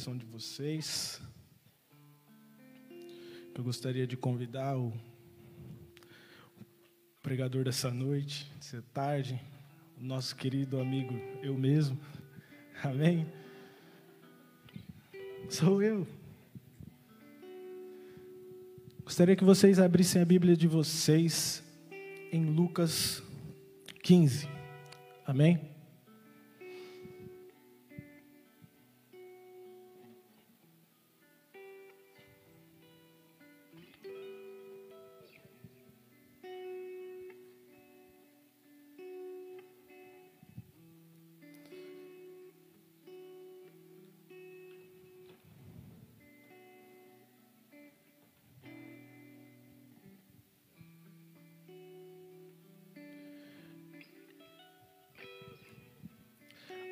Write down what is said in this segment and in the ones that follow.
coração de vocês. Eu gostaria de convidar o pregador dessa noite, dessa tarde, o nosso querido amigo, eu mesmo. Amém? Sou eu. Gostaria que vocês abrissem a Bíblia de vocês em Lucas 15. Amém?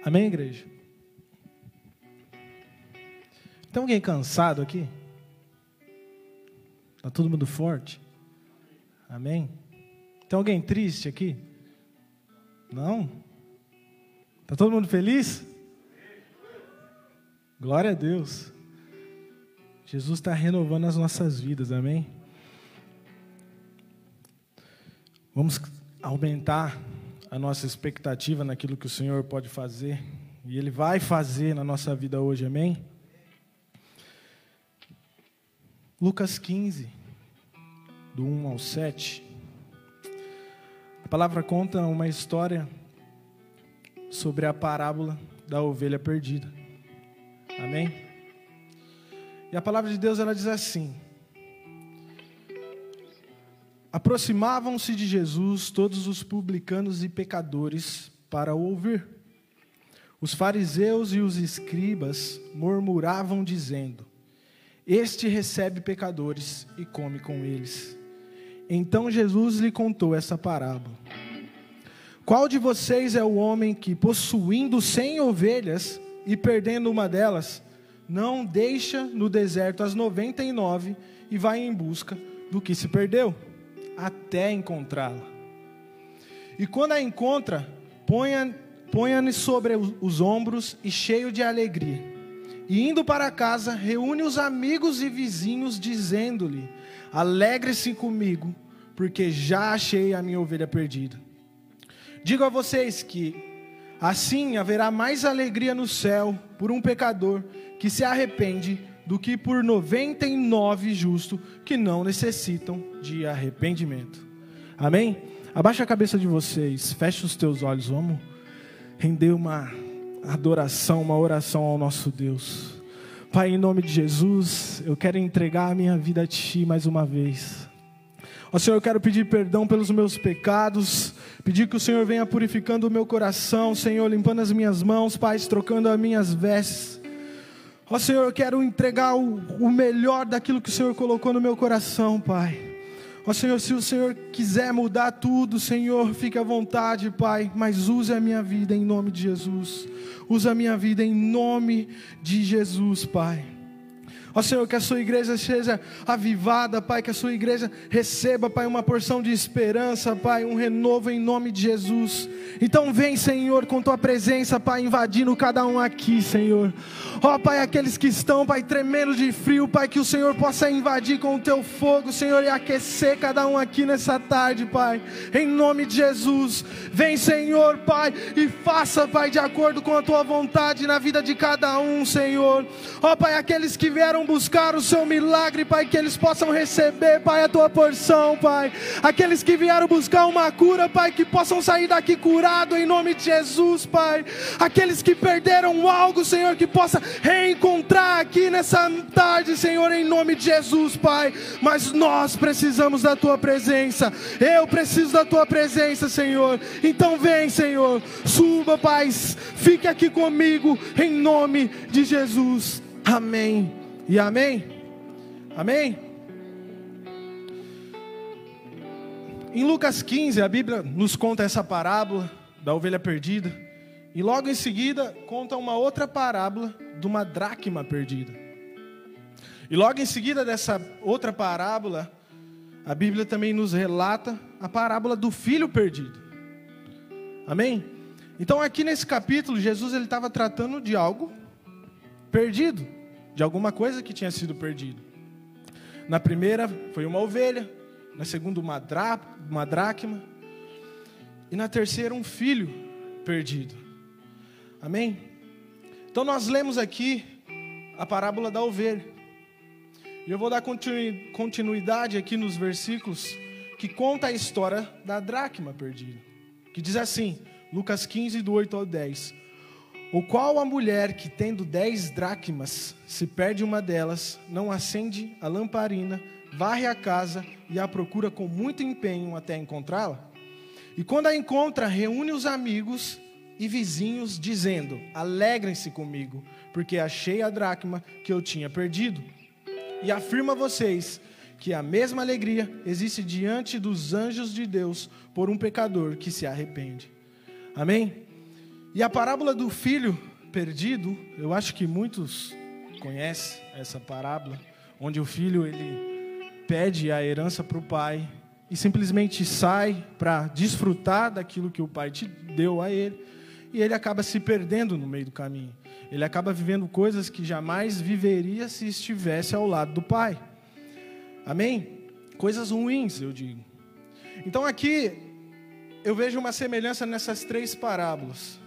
Amém, igreja? Tem alguém cansado aqui? Está todo mundo forte? Amém? Tem alguém triste aqui? Não? Está todo mundo feliz? Glória a Deus. Jesus está renovando as nossas vidas, amém? Vamos aumentar a nossa expectativa naquilo que o Senhor pode fazer e Ele vai fazer na nossa vida hoje, amém? Lucas 15, do 1 ao 7. A palavra conta uma história sobre a parábola da ovelha perdida. Amém? E a palavra de Deus ela diz assim: Aproximavam-se de Jesus todos os publicanos e pecadores para o ouvir. Os fariseus e os escribas murmuravam, dizendo: Este recebe pecadores e come com eles. Então Jesus lhe contou essa parábola. Qual de vocês é o homem que, possuindo cem ovelhas e perdendo uma delas, não deixa no deserto as noventa e nove e vai em busca do que se perdeu? Até encontrá-la. E quando a encontra, ponha-lhe ponha sobre os ombros e cheio de alegria. E indo para casa, reúne os amigos e vizinhos, dizendo-lhe: Alegre-se comigo, porque já achei a minha ovelha perdida. Digo a vocês que assim haverá mais alegria no céu por um pecador que se arrepende do que por 99 justos que não necessitam de arrependimento. Amém? Abaixa a cabeça de vocês, feche os teus olhos, vamos render uma adoração, uma oração ao nosso Deus. Pai, em nome de Jesus, eu quero entregar a minha vida a Ti mais uma vez. Ó Senhor, eu quero pedir perdão pelos meus pecados, pedir que o Senhor venha purificando o meu coração, Senhor, limpando as minhas mãos, Pai, trocando as minhas vestes. Ó oh, Senhor, eu quero entregar o, o, melhor daquilo que o Senhor colocou no meu coração, Pai. Ó oh, Senhor, se o Senhor quiser mudar tudo, Senhor, fique à vontade, Pai. Mas use a minha vida em nome de Jesus. Use a minha vida em nome de Jesus, Pai. Ó Senhor, que a sua igreja seja avivada, Pai, que a sua igreja receba, Pai, uma porção de esperança, Pai, um renovo em nome de Jesus. Então vem, Senhor, com tua presença, Pai, invadindo cada um aqui, Senhor. Ó Pai, aqueles que estão, Pai, tremendo de frio, Pai, que o Senhor possa invadir com o teu fogo, Senhor, e aquecer cada um aqui nessa tarde, Pai. Em nome de Jesus. Vem, Senhor, Pai, e faça, Pai, de acordo com a tua vontade na vida de cada um, Senhor. Ó Pai, aqueles que vieram buscar o seu milagre, Pai, que eles possam receber, Pai, a tua porção, Pai. Aqueles que vieram buscar uma cura, Pai, que possam sair daqui curado em nome de Jesus, Pai. Aqueles que perderam algo, Senhor, que possa reencontrar aqui nessa tarde, Senhor, em nome de Jesus, Pai. Mas nós precisamos da tua presença. Eu preciso da tua presença, Senhor. Então vem, Senhor. Suba, Pai. Fique aqui comigo em nome de Jesus. Amém e amém. Amém? Em Lucas 15, a Bíblia nos conta essa parábola da ovelha perdida. E logo em seguida, conta uma outra parábola de uma dracma perdida. E logo em seguida dessa outra parábola, a Bíblia também nos relata a parábola do filho perdido. Amém? Então aqui nesse capítulo, Jesus estava tratando de algo perdido, de alguma coisa que tinha sido perdido. Na primeira foi uma ovelha, na segunda uma, uma dracma e na terceira um filho perdido. Amém? Então nós lemos aqui a parábola da ovelha. E eu vou dar continuidade aqui nos versículos que conta a história da dracma perdida. Que diz assim: Lucas 15, do 8 ao 10. O qual a mulher que tendo dez dracmas, se perde uma delas, não acende a lamparina, varre a casa e a procura com muito empenho até encontrá-la? E quando a encontra, reúne os amigos e vizinhos, dizendo: Alegrem-se comigo, porque achei a dracma que eu tinha perdido. E afirma a vocês que a mesma alegria existe diante dos anjos de Deus por um pecador que se arrepende. Amém? E a parábola do filho perdido, eu acho que muitos conhecem essa parábola, onde o filho ele pede a herança para o pai e simplesmente sai para desfrutar daquilo que o pai te deu a ele, e ele acaba se perdendo no meio do caminho. Ele acaba vivendo coisas que jamais viveria se estivesse ao lado do pai. Amém? Coisas ruins, eu digo. Então aqui eu vejo uma semelhança nessas três parábolas.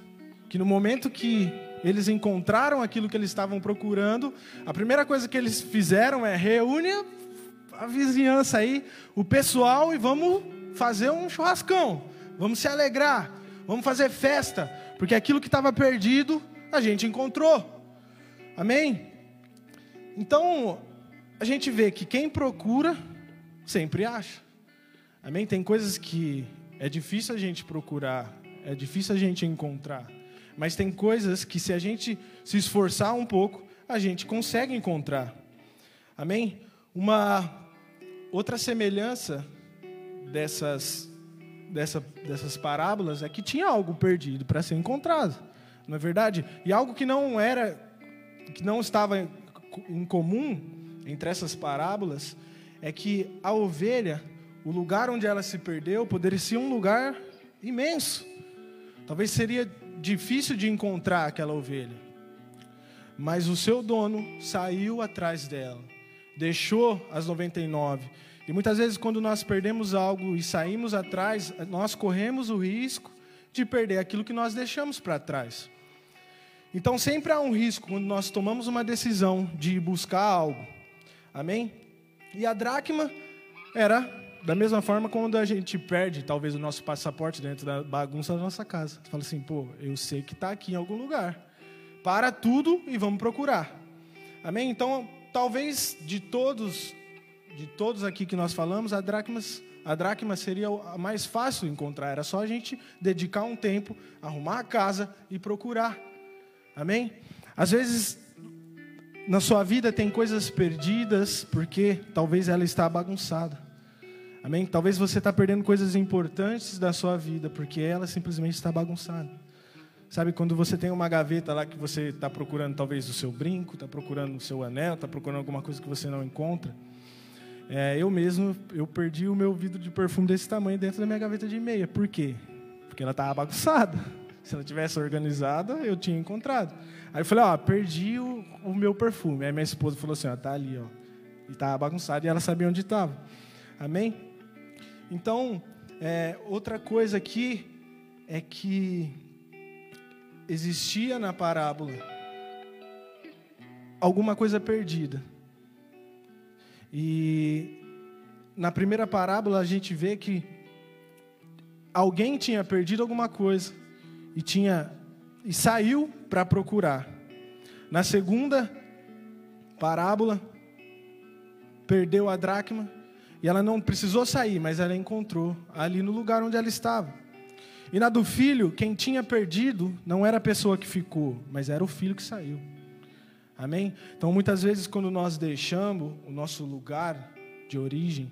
Que no momento que eles encontraram aquilo que eles estavam procurando, a primeira coisa que eles fizeram é reúne a vizinhança aí, o pessoal, e vamos fazer um churrascão. Vamos se alegrar, vamos fazer festa, porque aquilo que estava perdido, a gente encontrou. Amém? Então, a gente vê que quem procura, sempre acha. Amém? Tem coisas que é difícil a gente procurar, é difícil a gente encontrar. Mas tem coisas que, se a gente se esforçar um pouco, a gente consegue encontrar. Amém? Uma outra semelhança dessas, dessa, dessas parábolas é que tinha algo perdido para ser encontrado. Não é verdade? E algo que não era, que não estava em comum entre essas parábolas é que a ovelha o lugar onde ela se perdeu poderia ser um lugar imenso. Talvez seria difícil de encontrar aquela ovelha. Mas o seu dono saiu atrás dela, deixou as 99. E muitas vezes, quando nós perdemos algo e saímos atrás, nós corremos o risco de perder aquilo que nós deixamos para trás. Então, sempre há um risco quando nós tomamos uma decisão de buscar algo. Amém? E a dracma era da mesma forma quando a gente perde, talvez, o nosso passaporte dentro da bagunça da nossa casa. Você fala assim, pô, eu sei que está aqui em algum lugar. Para tudo e vamos procurar. Amém? Então, talvez de todos, de todos aqui que nós falamos, a dracma, a dracma seria a mais fácil encontrar. Era só a gente dedicar um tempo, arrumar a casa e procurar. Amém? Às vezes, na sua vida tem coisas perdidas porque talvez ela está bagunçada. Amém? Talvez você está perdendo coisas importantes da sua vida porque ela simplesmente está bagunçada. Sabe, quando você tem uma gaveta lá que você está procurando talvez o seu brinco, está procurando o seu anel, está procurando alguma coisa que você não encontra. É, eu mesmo, eu perdi o meu vidro de perfume desse tamanho dentro da minha gaveta de meia. Por quê? Porque ela estava bagunçada. Se ela tivesse organizada, eu tinha encontrado. Aí eu falei, ó, perdi o, o meu perfume. Aí minha esposa falou assim, ó, tá ali, ó. E estava bagunçado e ela sabia onde estava. Amém? Então, é, outra coisa aqui é que existia na parábola alguma coisa perdida. E na primeira parábola a gente vê que alguém tinha perdido alguma coisa e tinha e saiu para procurar. Na segunda parábola perdeu a dracma e ela não precisou sair, mas ela encontrou ali no lugar onde ela estava. E na do filho, quem tinha perdido não era a pessoa que ficou, mas era o filho que saiu. Amém? Então, muitas vezes, quando nós deixamos o nosso lugar de origem,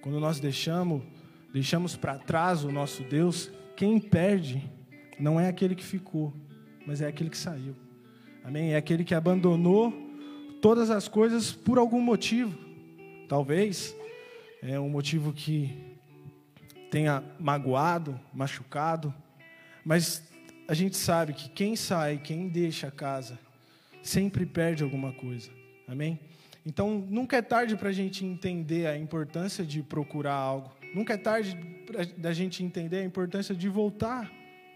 quando nós deixamos, deixamos para trás o nosso Deus, quem perde não é aquele que ficou, mas é aquele que saiu. Amém? É aquele que abandonou todas as coisas por algum motivo. Talvez é um motivo que tenha magoado, machucado, Mas a gente sabe que quem sai, quem deixa a casa, sempre perde alguma coisa. Amém? Então, nunca é tarde para a gente entender a importância de procurar algo. Nunca é tarde da gente entender a importância de voltar,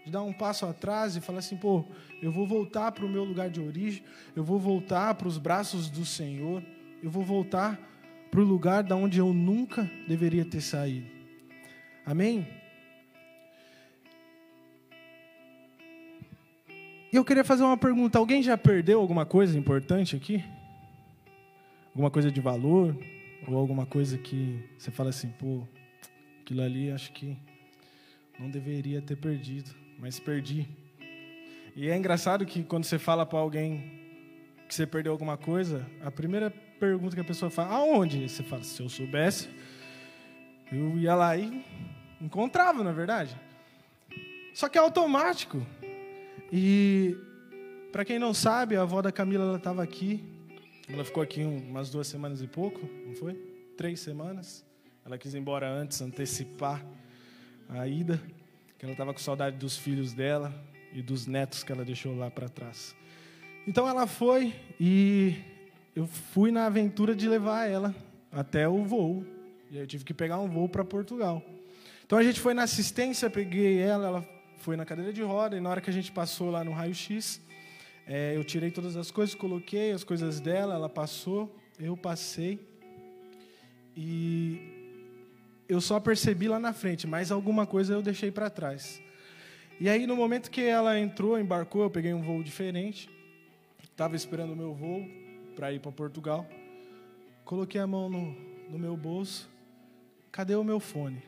de dar um passo atrás e falar assim: pô, eu vou voltar para o meu lugar de origem, eu vou voltar para os braços do Senhor, eu vou voltar para o lugar da onde eu nunca deveria ter saído. Amém? Eu queria fazer uma pergunta: alguém já perdeu alguma coisa importante aqui? Alguma coisa de valor? Ou alguma coisa que você fala assim, pô, aquilo ali acho que não deveria ter perdido, mas perdi. E é engraçado que quando você fala para alguém que você perdeu alguma coisa, a primeira pergunta que a pessoa fala, aonde? Você fala, se eu soubesse, eu ia lá e encontrava, na é verdade. Só que é automático. E para quem não sabe, a avó da Camila estava aqui. Ela ficou aqui umas duas semanas e pouco, não foi? Três semanas. Ela quis ir embora antes, antecipar a ida, que ela estava com saudade dos filhos dela e dos netos que ela deixou lá para trás. Então ela foi e eu fui na aventura de levar ela até o voo. E eu tive que pegar um voo para Portugal. Então a gente foi na assistência, peguei ela, ela foi na cadeira de roda, e na hora que a gente passou lá no raio-x, é, eu tirei todas as coisas, coloquei as coisas dela, ela passou, eu passei. E eu só percebi lá na frente, mas alguma coisa eu deixei para trás. E aí, no momento que ela entrou, embarcou, eu peguei um voo diferente, estava esperando o meu voo para ir para Portugal. Coloquei a mão no, no meu bolso, cadê o meu fone?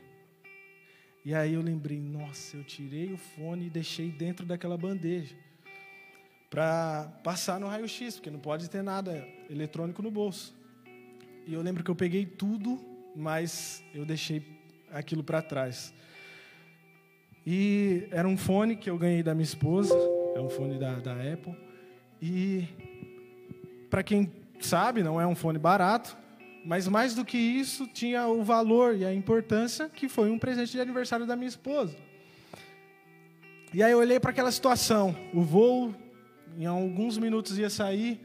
E aí eu lembrei, nossa, eu tirei o fone e deixei dentro daquela bandeja para passar no raio-x, porque não pode ter nada eletrônico no bolso. E eu lembro que eu peguei tudo mas eu deixei aquilo para trás. E era um fone que eu ganhei da minha esposa, é um fone da, da Apple. E para quem sabe, não é um fone barato, mas mais do que isso, tinha o valor e a importância que foi um presente de aniversário da minha esposa. E aí eu olhei para aquela situação, o voo em alguns minutos ia sair,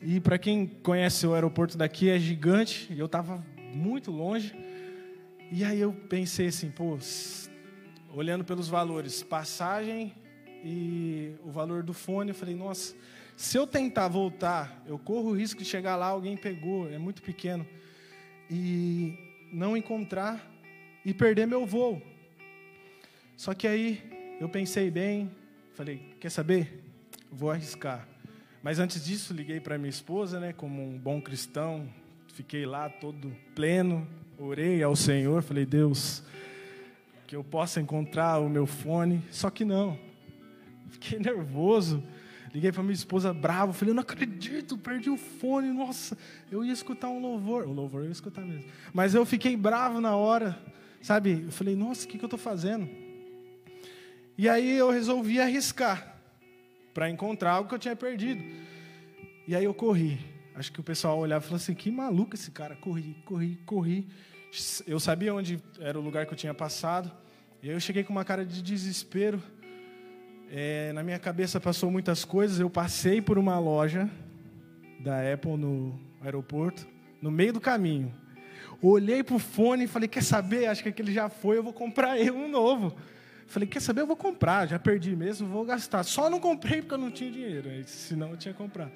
e para quem conhece o aeroporto daqui é gigante, e eu estava muito longe. E aí eu pensei assim, pô, olhando pelos valores, passagem e o valor do fone, eu falei, nossa, se eu tentar voltar, eu corro o risco de chegar lá, alguém pegou, é muito pequeno, e não encontrar e perder meu voo. Só que aí eu pensei bem, falei, quer saber? Vou arriscar. Mas antes disso, liguei para minha esposa, né, como um bom cristão, fiquei lá todo pleno, orei ao Senhor, falei, Deus, que eu possa encontrar o meu fone. Só que não, fiquei nervoso. Liguei para minha esposa bravo, falei, eu não acredito, perdi o fone, nossa, eu ia escutar um louvor. O louvor eu ia escutar mesmo. Mas eu fiquei bravo na hora, sabe? Eu falei, nossa, o que, que eu estou fazendo? E aí eu resolvi arriscar para encontrar algo que eu tinha perdido. E aí eu corri. Acho que o pessoal olhava e falou assim: que maluco esse cara, corri, corri, corri. Eu sabia onde era o lugar que eu tinha passado. E aí eu cheguei com uma cara de desespero. É, na minha cabeça passou muitas coisas. Eu passei por uma loja da Apple no aeroporto, no meio do caminho. Olhei para o fone e falei: Quer saber? Acho que aquele já foi, eu vou comprar um novo. Falei: Quer saber? Eu vou comprar, já perdi mesmo, vou gastar. Só não comprei porque eu não tinha dinheiro, senão eu tinha comprado.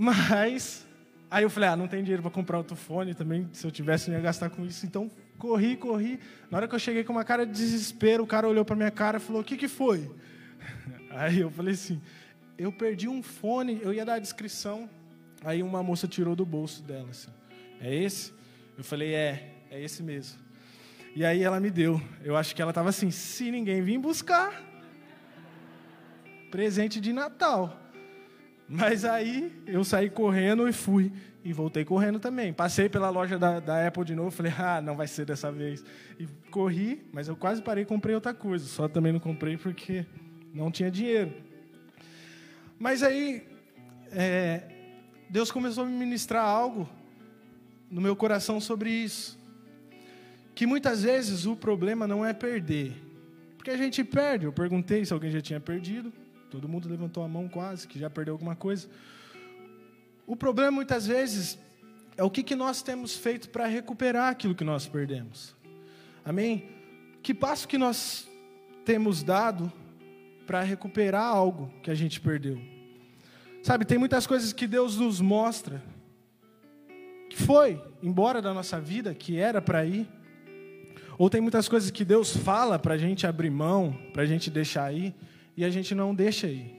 Mas, aí eu falei, ah, não tem dinheiro para comprar outro fone também, se eu tivesse, eu ia gastar com isso. Então, corri, corri. Na hora que eu cheguei com uma cara de desespero, o cara olhou para minha cara e falou, o que, que foi? Aí eu falei assim, eu perdi um fone, eu ia dar a descrição. Aí uma moça tirou do bolso dela, assim, é esse? Eu falei, é, é esse mesmo. E aí ela me deu. Eu acho que ela estava assim, se ninguém vir buscar, presente de Natal. Mas aí eu saí correndo e fui. E voltei correndo também. Passei pela loja da, da Apple de novo. Falei, ah, não vai ser dessa vez. E corri, mas eu quase parei e comprei outra coisa. Só também não comprei porque não tinha dinheiro. Mas aí, é, Deus começou a me ministrar algo no meu coração sobre isso. Que muitas vezes o problema não é perder. Porque a gente perde. Eu perguntei se alguém já tinha perdido. Todo mundo levantou a mão quase, que já perdeu alguma coisa. O problema muitas vezes é o que, que nós temos feito para recuperar aquilo que nós perdemos. Amém? Que passo que nós temos dado para recuperar algo que a gente perdeu? Sabe, tem muitas coisas que Deus nos mostra que foi embora da nossa vida, que era para ir. Ou tem muitas coisas que Deus fala para a gente abrir mão, para a gente deixar ir, e a gente não deixa ir.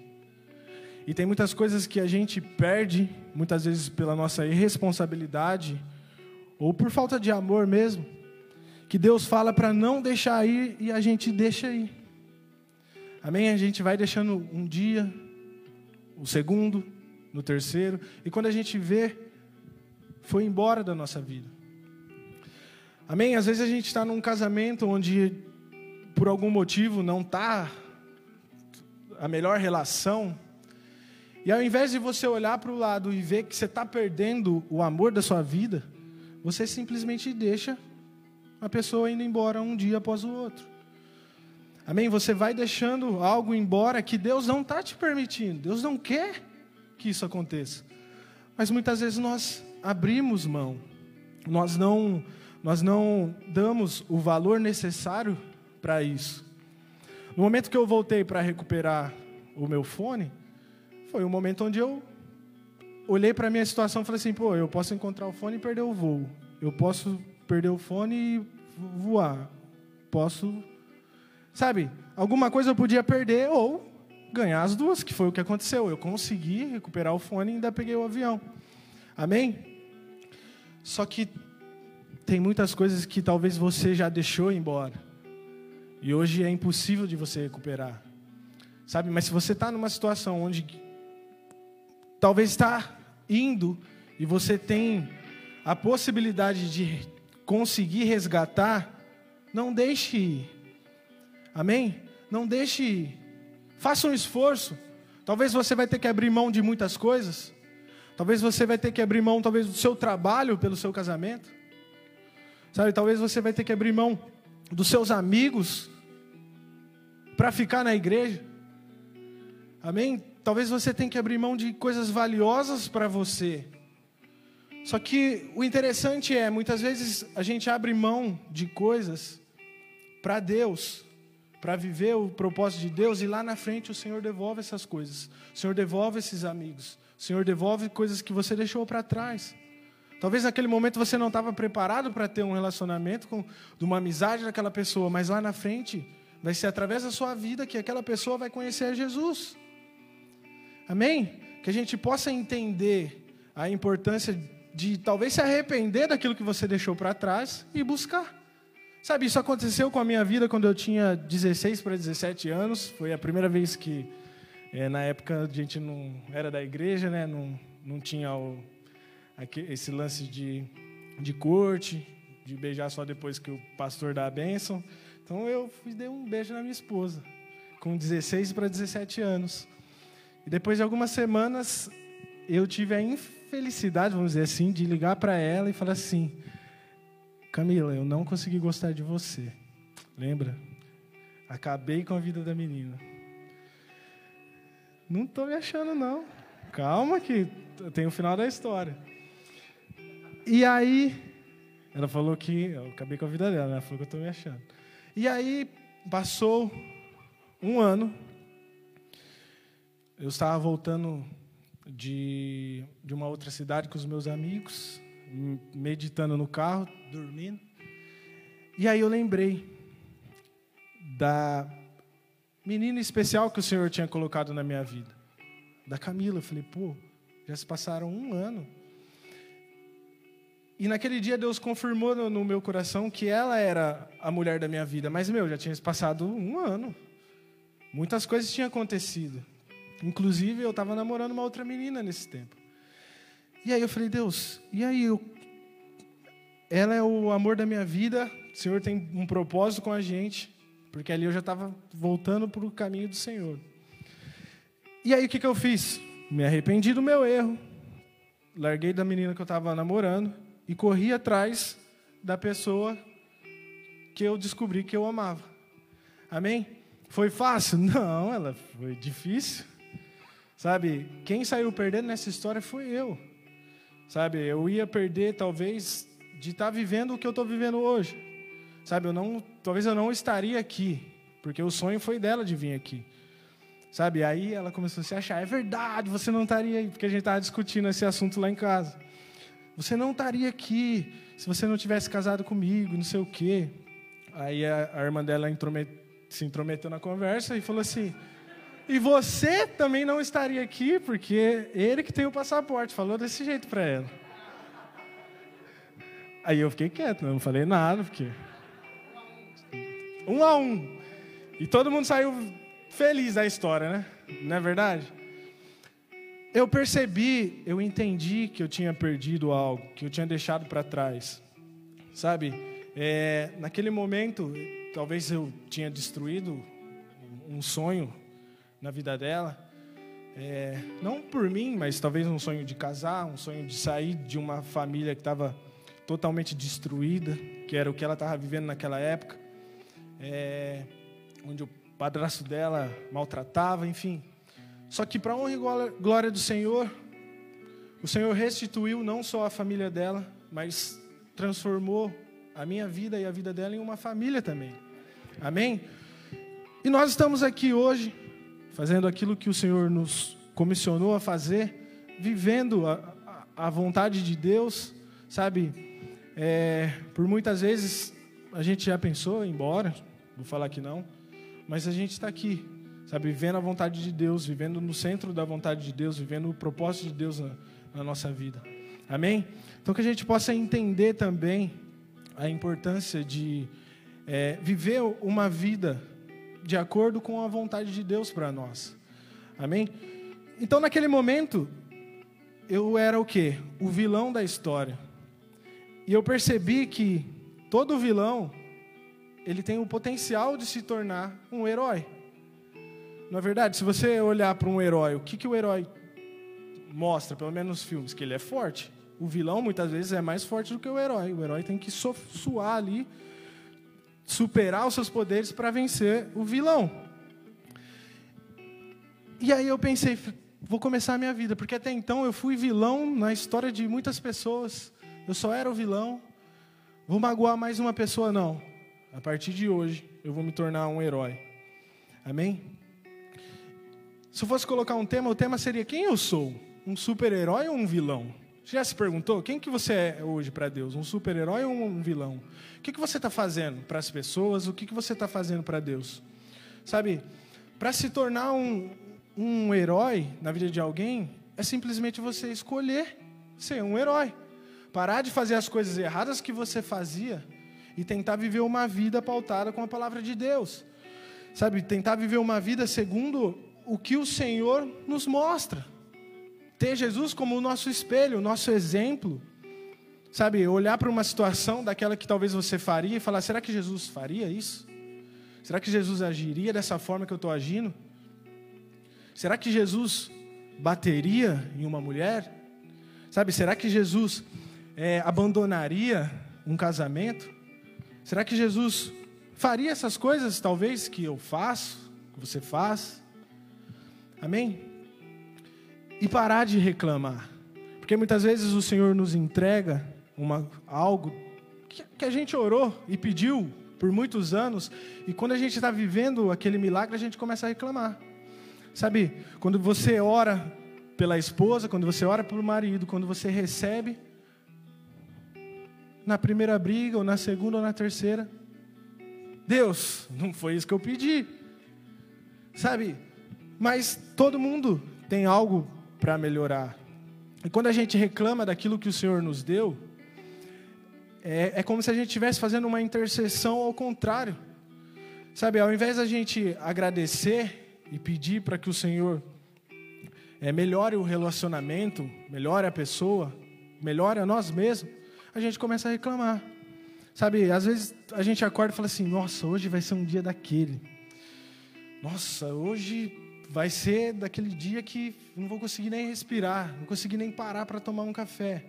E tem muitas coisas que a gente perde, muitas vezes pela nossa irresponsabilidade, ou por falta de amor mesmo, que Deus fala para não deixar ir e a gente deixa ir. Amém? A gente vai deixando um dia, o segundo, no terceiro, e quando a gente vê, foi embora da nossa vida. Amém? Às vezes a gente está num casamento onde, por algum motivo, não está a melhor relação, e ao invés de você olhar para o lado e ver que você está perdendo o amor da sua vida, você simplesmente deixa a pessoa indo embora um dia após o outro. Amém? Você vai deixando algo embora que Deus não está te permitindo. Deus não quer que isso aconteça. Mas muitas vezes nós abrimos mão. Nós não, nós não damos o valor necessário para isso. No momento que eu voltei para recuperar o meu fone, foi o momento onde eu olhei para a minha situação e falei assim: pô, eu posso encontrar o fone e perder o voo. Eu posso perder o fone e voar. Posso. Sabe, alguma coisa eu podia perder ou ganhar as duas, que foi o que aconteceu. Eu consegui recuperar o fone e ainda peguei o avião. Amém? Só que tem muitas coisas que talvez você já deixou embora. E hoje é impossível de você recuperar. Sabe, mas se você está numa situação onde talvez está indo e você tem a possibilidade de conseguir resgatar, não deixe ir. Amém? Não deixe ir. Faça um esforço. Talvez você vai ter que abrir mão de muitas coisas. Talvez você vai ter que abrir mão talvez do seu trabalho pelo seu casamento. Sabe, talvez você vai ter que abrir mão dos seus amigos para ficar na igreja. Amém? Talvez você tenha que abrir mão de coisas valiosas para você. Só que o interessante é, muitas vezes a gente abre mão de coisas para Deus, para viver o propósito de Deus, e lá na frente o Senhor devolve essas coisas. O Senhor devolve esses amigos. O Senhor devolve coisas que você deixou para trás. Talvez naquele momento você não estava preparado para ter um relacionamento com de uma amizade daquela pessoa, mas lá na frente vai ser através da sua vida que aquela pessoa vai conhecer Jesus. Amém? Que a gente possa entender a importância de talvez se arrepender daquilo que você deixou para trás e buscar. Sabe, isso aconteceu com a minha vida quando eu tinha 16 para 17 anos. Foi a primeira vez que, é, na época, a gente não era da igreja, né? não, não tinha o, esse lance de, de corte, de beijar só depois que o pastor dá a bênção. Então eu fui, dei um beijo na minha esposa, com 16 para 17 anos. E depois de algumas semanas, eu tive a infelicidade, vamos dizer assim, de ligar para ela e falar assim: Camila, eu não consegui gostar de você. Lembra? Acabei com a vida da menina. Não estou me achando, não. Calma que tem o final da história. E aí, ela falou que eu acabei com a vida dela, né? ela falou que eu estou me achando. E aí, passou um ano, eu estava voltando de, de uma outra cidade com os meus amigos, meditando no carro, dormindo. E aí eu lembrei da menina especial que o Senhor tinha colocado na minha vida, da Camila. Eu falei, pô, já se passaram um ano. E naquele dia Deus confirmou no, no, meu coração que ela era a mulher da minha vida. Mas, meu, já tinha se passado um ano. Muitas coisas tinham acontecido. Inclusive, eu estava namorando uma outra menina nesse tempo. E aí eu falei, Deus, e aí? Eu... Ela é o amor da minha vida, o Senhor tem um propósito com a gente, porque ali eu já estava voltando para o caminho do Senhor. E aí o que, que eu fiz? Me arrependi do meu erro, larguei da menina que eu estava namorando e corri atrás da pessoa que eu descobri que eu amava. Amém? Foi fácil? Não, ela foi difícil. Sabe, quem saiu perdendo nessa história foi eu. Sabe, eu ia perder talvez de estar tá vivendo o que eu estou vivendo hoje. Sabe, eu não, talvez eu não estaria aqui, porque o sonho foi dela de vir aqui. Sabe, aí ela começou a se achar, é verdade, você não estaria aí, porque a gente estava discutindo esse assunto lá em casa. Você não estaria aqui se você não tivesse casado comigo, não sei o quê. Aí a, a irmã dela intromet, se intrometeu na conversa e falou assim: e você também não estaria aqui, porque ele que tem o passaporte. Falou desse jeito para ela. Aí eu fiquei quieto, não falei nada, porque. Um a um. E todo mundo saiu feliz da história, né? Não é verdade? Eu percebi, eu entendi que eu tinha perdido algo, que eu tinha deixado para trás. Sabe? É, naquele momento, talvez eu tinha destruído um sonho na vida dela. É, não por mim, mas talvez um sonho de casar, um sonho de sair de uma família que estava totalmente destruída, que era o que ela estava vivendo naquela época, é, onde o padrasto dela maltratava, enfim. Só que para honra e glória do Senhor, o Senhor restituiu não só a família dela, mas transformou a minha vida e a vida dela em uma família também. Amém? E nós estamos aqui hoje fazendo aquilo que o Senhor nos comissionou a fazer, vivendo a, a vontade de Deus, sabe? É, por muitas vezes a gente já pensou em ir embora, vou falar que não, mas a gente está aqui, sabe? Vivendo a vontade de Deus, vivendo no centro da vontade de Deus, vivendo o propósito de Deus na, na nossa vida. Amém? Então que a gente possa entender também a importância de é, viver uma vida de acordo com a vontade de Deus para nós. Amém? Então, naquele momento, eu era o quê? O vilão da história. E eu percebi que todo vilão, ele tem o potencial de se tornar um herói. Na é verdade, se você olhar para um herói, o que, que o herói mostra, pelo menos nos filmes, que ele é forte. O vilão, muitas vezes, é mais forte do que o herói. O herói tem que suar ali superar os seus poderes para vencer o vilão. E aí eu pensei, vou começar a minha vida, porque até então eu fui vilão na história de muitas pessoas. Eu só era o vilão. Vou magoar mais uma pessoa não. A partir de hoje eu vou me tornar um herói. Amém? Se eu fosse colocar um tema, o tema seria quem eu sou? Um super-herói ou um vilão? Você já se perguntou quem que você é hoje para Deus? Um super-herói ou um vilão? O que, que você está fazendo para as pessoas? O que, que você está fazendo para Deus? Sabe, para se tornar um, um herói na vida de alguém, é simplesmente você escolher ser um herói. Parar de fazer as coisas erradas que você fazia e tentar viver uma vida pautada com a palavra de Deus. Sabe, tentar viver uma vida segundo o que o Senhor nos mostra ter Jesus como o nosso espelho, o nosso exemplo. Sabe, olhar para uma situação daquela que talvez você faria e falar: será que Jesus faria isso? Será que Jesus agiria dessa forma que eu estou agindo? Será que Jesus bateria em uma mulher? Sabe, será que Jesus é, abandonaria um casamento? Será que Jesus faria essas coisas, talvez, que eu faço, que você faz? Amém? E parar de reclamar. Porque muitas vezes o Senhor nos entrega uma, algo que, que a gente orou e pediu por muitos anos, e quando a gente está vivendo aquele milagre, a gente começa a reclamar. Sabe, quando você ora pela esposa, quando você ora pelo marido, quando você recebe, na primeira briga, ou na segunda, ou na terceira, Deus, não foi isso que eu pedi. Sabe, mas todo mundo tem algo para melhorar. E quando a gente reclama daquilo que o Senhor nos deu, é, é como se a gente estivesse fazendo uma intercessão ao contrário. Sabe, ao invés da gente agradecer e pedir para que o Senhor é, melhore o relacionamento, melhore a pessoa, melhore a nós mesmos, a gente começa a reclamar. Sabe, às vezes a gente acorda e fala assim: nossa, hoje vai ser um dia daquele. Nossa, hoje vai ser daquele dia que não vou conseguir nem respirar, não conseguir nem parar para tomar um café.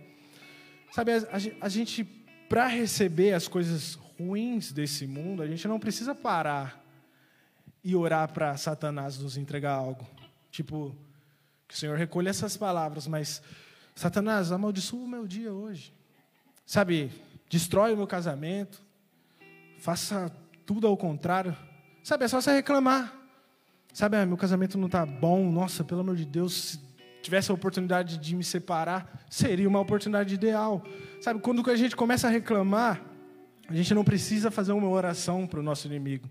Sabe, a, a, gente, para receber as coisas ruins desse mundo, a gente não precisa parar e orar para Satanás nos entregar algo. Tipo, que o Senhor recolha essas palavras, mas Satanás, amaldiçoa o meu dia hoje. Sabe, destrói o meu casamento, faça tudo ao contrário. Sabe, é só você reclamar. Sabe, ah, meu casamento não está bom, nossa, pelo amor de Deus, se tivesse a oportunidade de me separar, seria uma oportunidade ideal. Sabe, quando a gente começa a reclamar, a gente não precisa fazer uma oração para o nosso inimigo.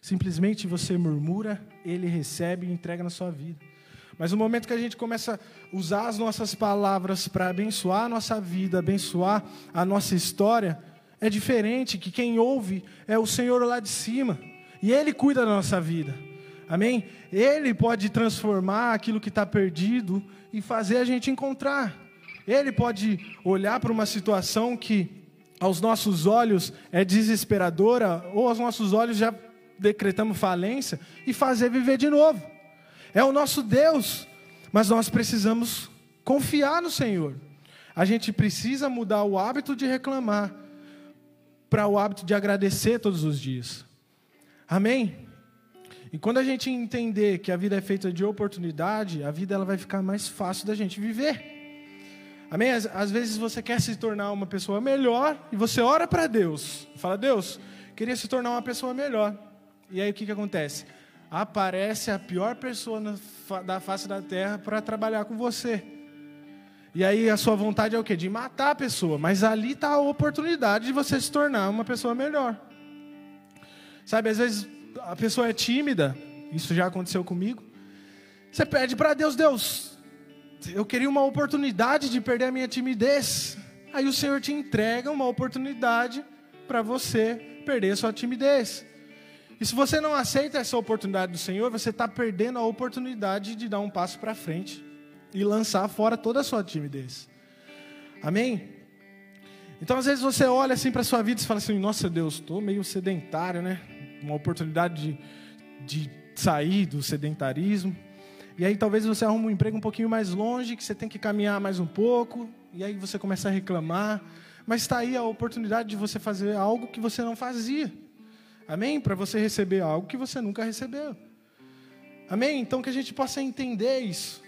Simplesmente você murmura, ele recebe e entrega na sua vida. Mas no momento que a gente começa a usar as nossas palavras para abençoar a nossa vida, abençoar a nossa história, é diferente que quem ouve é o Senhor lá de cima. E Ele cuida da nossa vida. Amém? Ele pode transformar aquilo que está perdido e fazer a gente encontrar. Ele pode olhar para uma situação que aos nossos olhos é desesperadora, ou aos nossos olhos já decretamos falência, e fazer viver de novo. É o nosso Deus, mas nós precisamos confiar no Senhor. A gente precisa mudar o hábito de reclamar para o hábito de agradecer todos os dias. Amém? E quando a gente entender que a vida é feita de oportunidade, a vida ela vai ficar mais fácil da gente viver. Amém? Às, às vezes você quer se tornar uma pessoa melhor e você ora para Deus. Fala, Deus, queria se tornar uma pessoa melhor. E aí o que, que acontece? Aparece a pior pessoa na, da face da terra para trabalhar com você. E aí a sua vontade é o quê? De matar a pessoa. Mas ali está a oportunidade de você se tornar uma pessoa melhor. Sabe, às vezes a pessoa é tímida. Isso já aconteceu comigo. Você pede para Deus, Deus, eu queria uma oportunidade de perder a minha timidez. Aí o Senhor te entrega uma oportunidade para você perder a sua timidez. E se você não aceita essa oportunidade do Senhor, você está perdendo a oportunidade de dar um passo para frente e lançar fora toda a sua timidez. Amém? Então, às vezes você olha assim para sua vida e fala assim: Nossa Deus, estou meio sedentário, né? Uma oportunidade de, de sair do sedentarismo. E aí talvez você arrume um emprego um pouquinho mais longe, que você tem que caminhar mais um pouco, e aí você começa a reclamar. Mas está aí a oportunidade de você fazer algo que você não fazia. Amém? Para você receber algo que você nunca recebeu. Amém? Então que a gente possa entender isso.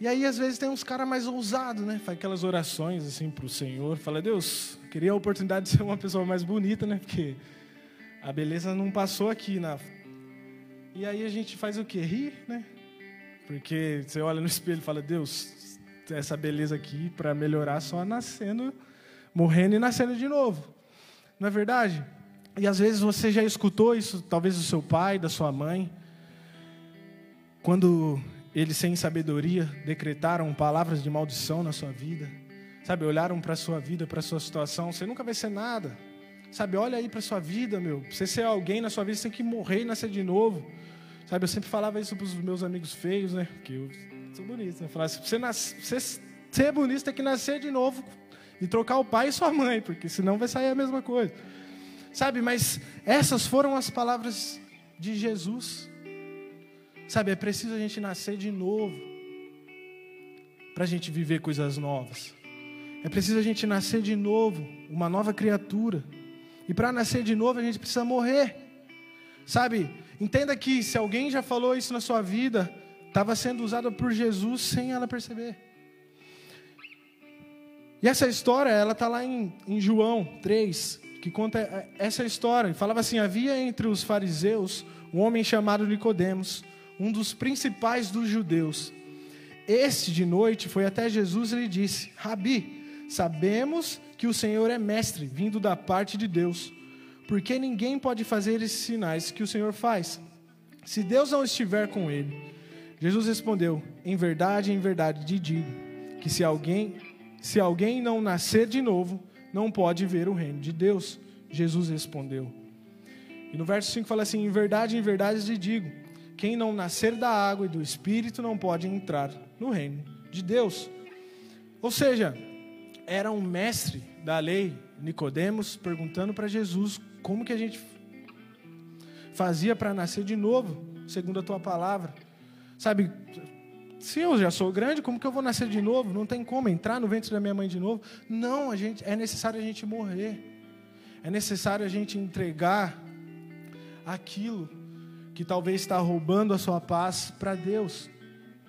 E aí, às vezes, tem uns caras mais ousados, né? Faz aquelas orações assim para o Senhor. Fala, Deus, queria a oportunidade de ser uma pessoa mais bonita, né? Porque a beleza não passou aqui na. E aí a gente faz o quê? Rir, né? Porque você olha no espelho e fala: Deus, essa beleza aqui para melhorar só nascendo, morrendo e nascendo de novo. Não é verdade? E às vezes você já escutou isso, talvez do seu pai, da sua mãe, quando eles, sem sabedoria, decretaram palavras de maldição na sua vida. Sabe, olharam para a sua vida, para a sua situação, você nunca vai ser nada. Sabe, olha aí para sua vida, meu. Pra você ser alguém na sua vida, você tem que morrer e nascer de novo. Sabe, eu sempre falava isso para os meus amigos feios, né? Que eu sou bonito. Né? Falava, você, nasce, você ser bonito tem que nascer de novo e trocar o pai e sua mãe, porque senão vai sair a mesma coisa. Sabe, mas essas foram as palavras de Jesus. Sabe, é preciso a gente nascer de novo para a gente viver coisas novas. É preciso a gente nascer de novo, uma nova criatura. E para nascer de novo a gente precisa morrer. Sabe, Entenda que se alguém já falou isso na sua vida, estava sendo usada por Jesus sem ela perceber. E essa história, ela está lá em, em João 3, que conta é, essa história. Falava assim: havia entre os fariseus um homem chamado Nicodemos, um dos principais dos judeus. Este de noite foi até Jesus e lhe disse: Rabi, sabemos que o Senhor é mestre, vindo da parte de Deus porque ninguém pode fazer esses sinais que o Senhor faz, se Deus não estiver com ele. Jesus respondeu: Em verdade, em verdade te digo, que se alguém, se alguém não nascer de novo, não pode ver o reino de Deus. Jesus respondeu. E no verso 5 fala assim: Em verdade, em verdade te digo, quem não nascer da água e do espírito não pode entrar no reino de Deus. Ou seja, era um mestre da lei, Nicodemos, perguntando para Jesus como que a gente fazia para nascer de novo, segundo a tua palavra? Sabe, se eu já sou grande, como que eu vou nascer de novo? Não tem como entrar no ventre da minha mãe de novo. Não, a gente, é necessário a gente morrer. É necessário a gente entregar aquilo que talvez está roubando a sua paz para Deus.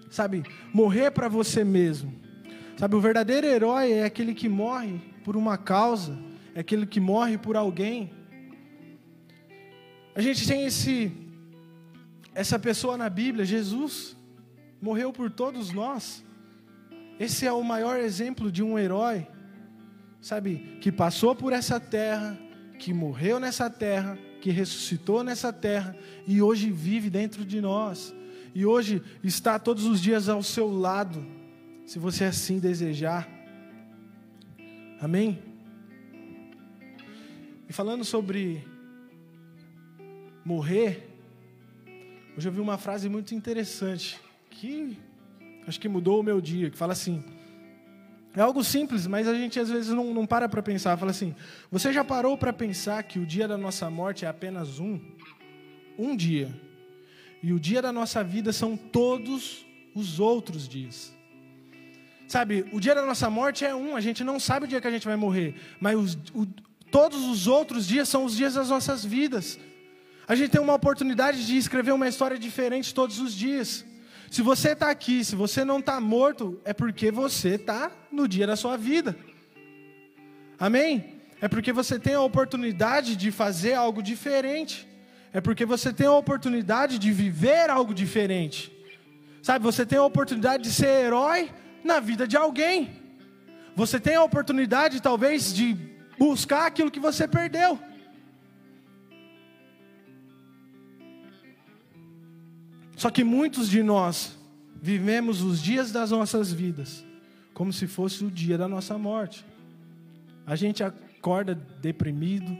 Sabe, morrer para você mesmo. Sabe, o verdadeiro herói é aquele que morre por uma causa, é aquele que morre por alguém. A gente tem esse essa pessoa na Bíblia, Jesus, morreu por todos nós. Esse é o maior exemplo de um herói, sabe, que passou por essa terra, que morreu nessa terra, que ressuscitou nessa terra e hoje vive dentro de nós. E hoje está todos os dias ao seu lado, se você assim desejar. Amém? E falando sobre morrer, hoje eu vi uma frase muito interessante que acho que mudou o meu dia, que fala assim: é algo simples, mas a gente às vezes não, não para para pensar. Fala assim: você já parou para pensar que o dia da nossa morte é apenas um? Um dia. E o dia da nossa vida são todos os outros dias. Sabe, o dia da nossa morte é um, a gente não sabe o dia que a gente vai morrer, mas os, o, todos os outros dias são os dias das nossas vidas. A gente tem uma oportunidade de escrever uma história diferente todos os dias. Se você está aqui, se você não está morto, é porque você está no dia da sua vida. Amém? É porque você tem a oportunidade de fazer algo diferente. É porque você tem a oportunidade de viver algo diferente. Sabe, você tem a oportunidade de ser herói na vida de alguém. Você tem a oportunidade, talvez, de buscar aquilo que você perdeu. Só que muitos de nós vivemos os dias das nossas vidas como se fosse o dia da nossa morte. A gente acorda deprimido,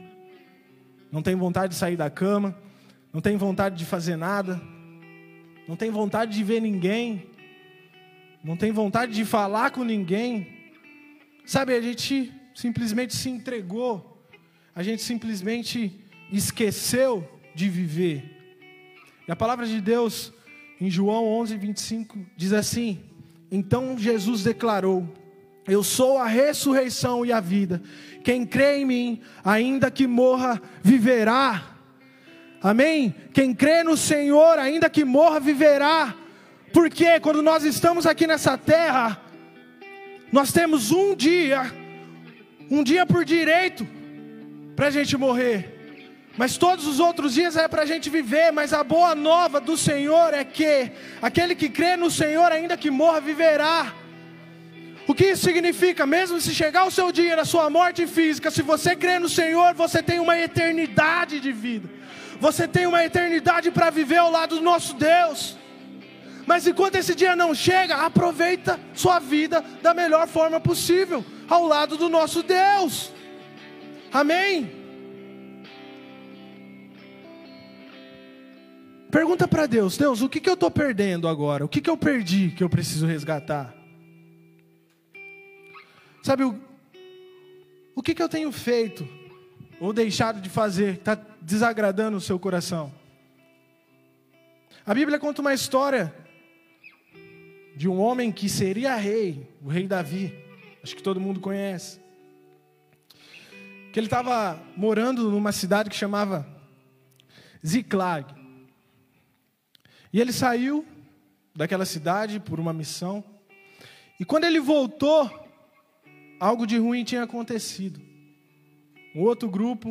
não tem vontade de sair da cama, não tem vontade de fazer nada, não tem vontade de ver ninguém, não tem vontade de falar com ninguém. Sabe, a gente simplesmente se entregou, a gente simplesmente esqueceu de viver. E a palavra de Deus em João 11, 25, diz assim: Então Jesus declarou: Eu sou a ressurreição e a vida. Quem crê em mim, ainda que morra, viverá. Amém? Quem crê no Senhor, ainda que morra, viverá. Porque quando nós estamos aqui nessa terra, nós temos um dia, um dia por direito, para a gente morrer. Mas todos os outros dias é para a gente viver, mas a boa nova do Senhor é que aquele que crê no Senhor, ainda que morra, viverá. O que isso significa? Mesmo se chegar o seu dia da sua morte física, se você crê no Senhor, você tem uma eternidade de vida. Você tem uma eternidade para viver ao lado do nosso Deus. Mas enquanto esse dia não chega, aproveita sua vida da melhor forma possível, ao lado do nosso Deus. Amém? Pergunta para Deus: Deus, o que, que eu estou perdendo agora? O que, que eu perdi que eu preciso resgatar? Sabe, o, o que, que eu tenho feito ou deixado de fazer que está desagradando o seu coração? A Bíblia conta uma história de um homem que seria rei, o rei Davi, acho que todo mundo conhece. Que ele estava morando numa cidade que chamava Ziklag. E ele saiu daquela cidade por uma missão. E quando ele voltou, algo de ruim tinha acontecido. Um outro grupo,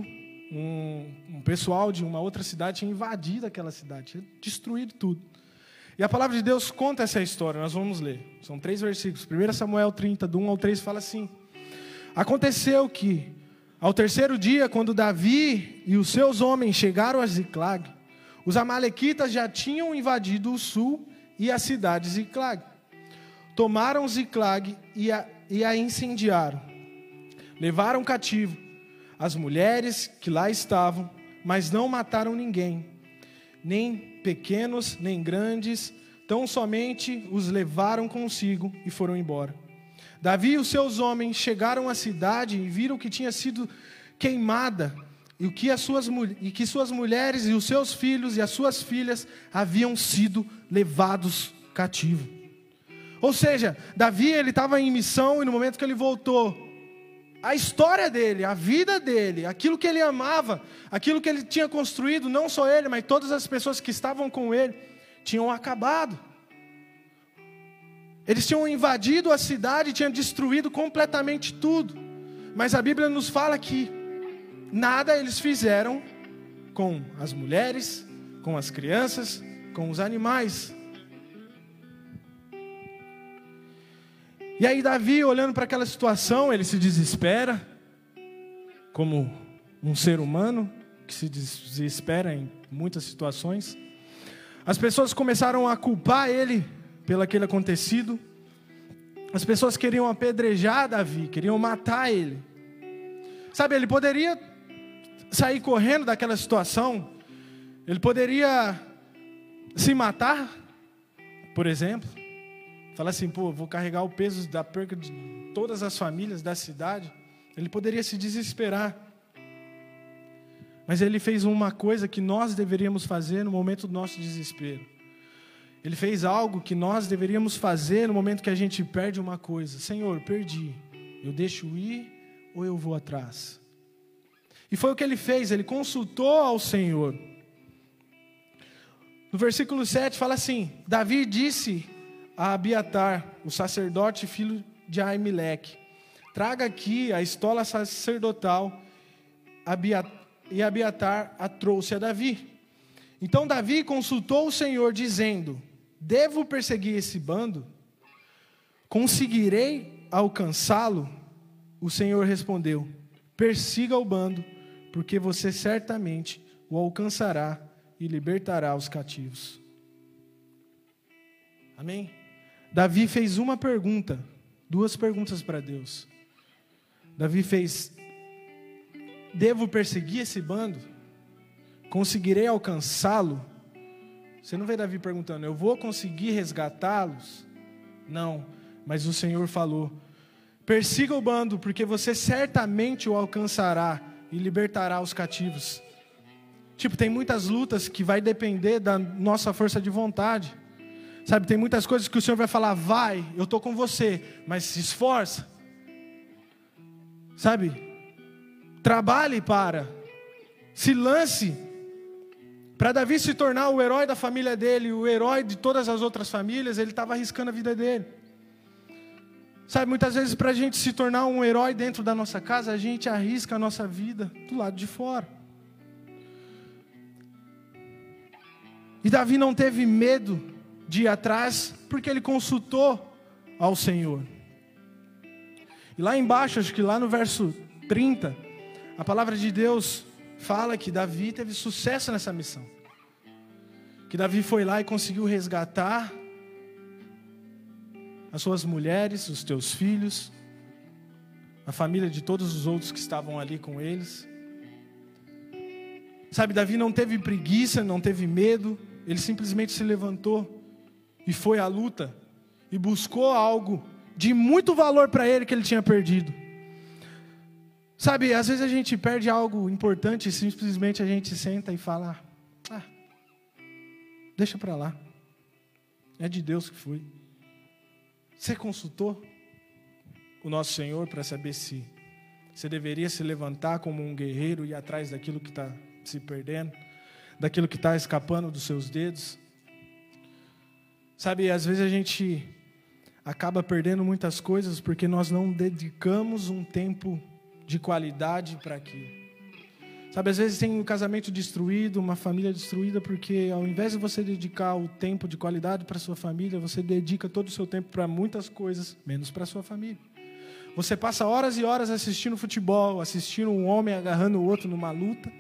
um, um pessoal de uma outra cidade tinha invadido aquela cidade, tinha destruído tudo. E a palavra de Deus conta essa história, nós vamos ler. São três versículos. 1 Samuel 30, do 1 ao 3, fala assim: Aconteceu que, ao terceiro dia, quando Davi e os seus homens chegaram a Ziclag, os amalequitas já tinham invadido o sul e a cidade Ziclag. Tomaram Ziclag e a, e a incendiaram. Levaram cativo as mulheres que lá estavam, mas não mataram ninguém, nem pequenos, nem grandes, tão somente os levaram consigo e foram embora. Davi e os seus homens chegaram à cidade e viram que tinha sido queimada e que, as suas, e que suas mulheres e os seus filhos e as suas filhas haviam sido levados cativo. Ou seja, Davi ele estava em missão e no momento que ele voltou, a história dele, a vida dele, aquilo que ele amava, aquilo que ele tinha construído, não só ele, mas todas as pessoas que estavam com ele, tinham acabado. Eles tinham invadido a cidade, tinham destruído completamente tudo. Mas a Bíblia nos fala que nada eles fizeram com as mulheres, com as crianças, com os animais. E aí Davi, olhando para aquela situação, ele se desespera, como um ser humano que se desespera em muitas situações. As pessoas começaram a culpar ele pelo aquele acontecido. As pessoas queriam apedrejar Davi, queriam matar ele. Sabe, ele poderia sair correndo daquela situação, ele poderia se matar, por exemplo. Falar assim, pô, vou carregar o peso da perca de todas as famílias da cidade. Ele poderia se desesperar. Mas ele fez uma coisa que nós deveríamos fazer no momento do nosso desespero. Ele fez algo que nós deveríamos fazer no momento que a gente perde uma coisa. Senhor, perdi. Eu deixo ir ou eu vou atrás? E foi o que ele fez, ele consultou ao Senhor. No versículo 7 fala assim: Davi disse a Abiatar, o sacerdote filho de Aimeleque: Traga aqui a estola sacerdotal. E Abiatar a trouxe a Davi. Então Davi consultou o Senhor, dizendo: Devo perseguir esse bando? Conseguirei alcançá-lo? O Senhor respondeu: Persiga o bando, porque você certamente o alcançará e libertará os cativos. Amém? Davi fez uma pergunta, duas perguntas para Deus. Davi fez: Devo perseguir esse bando? Conseguirei alcançá-lo? Você não vê Davi perguntando, eu vou conseguir resgatá-los? Não, mas o Senhor falou: persiga o bando, porque você certamente o alcançará e libertará os cativos. Tipo, tem muitas lutas que vai depender da nossa força de vontade. Sabe, tem muitas coisas que o Senhor vai falar, vai, eu estou com você, mas se esforça. Sabe, trabalhe para, se lance para Davi se tornar o herói da família dele, o herói de todas as outras famílias, ele estava arriscando a vida dele. Sabe, muitas vezes para a gente se tornar um herói dentro da nossa casa, a gente arrisca a nossa vida do lado de fora. E Davi não teve medo de atrás, porque ele consultou ao Senhor. E lá embaixo, acho que lá no verso 30, a palavra de Deus fala que Davi teve sucesso nessa missão. Que Davi foi lá e conseguiu resgatar as suas mulheres, os teus filhos, a família de todos os outros que estavam ali com eles. Sabe, Davi não teve preguiça, não teve medo, ele simplesmente se levantou e foi à luta e buscou algo de muito valor para ele que ele tinha perdido. Sabe, às vezes a gente perde algo importante e simplesmente a gente senta e fala: ah, deixa para lá. É de Deus que foi. Você consultou o nosso Senhor para saber se você deveria se levantar como um guerreiro e ir atrás daquilo que está se perdendo, daquilo que está escapando dos seus dedos? Sabe, às vezes a gente acaba perdendo muitas coisas porque nós não dedicamos um tempo de qualidade para aquilo. Sabe, às vezes tem um casamento destruído, uma família destruída, porque ao invés de você dedicar o tempo de qualidade para sua família, você dedica todo o seu tempo para muitas coisas, menos para sua família. Você passa horas e horas assistindo futebol, assistindo um homem agarrando o outro numa luta,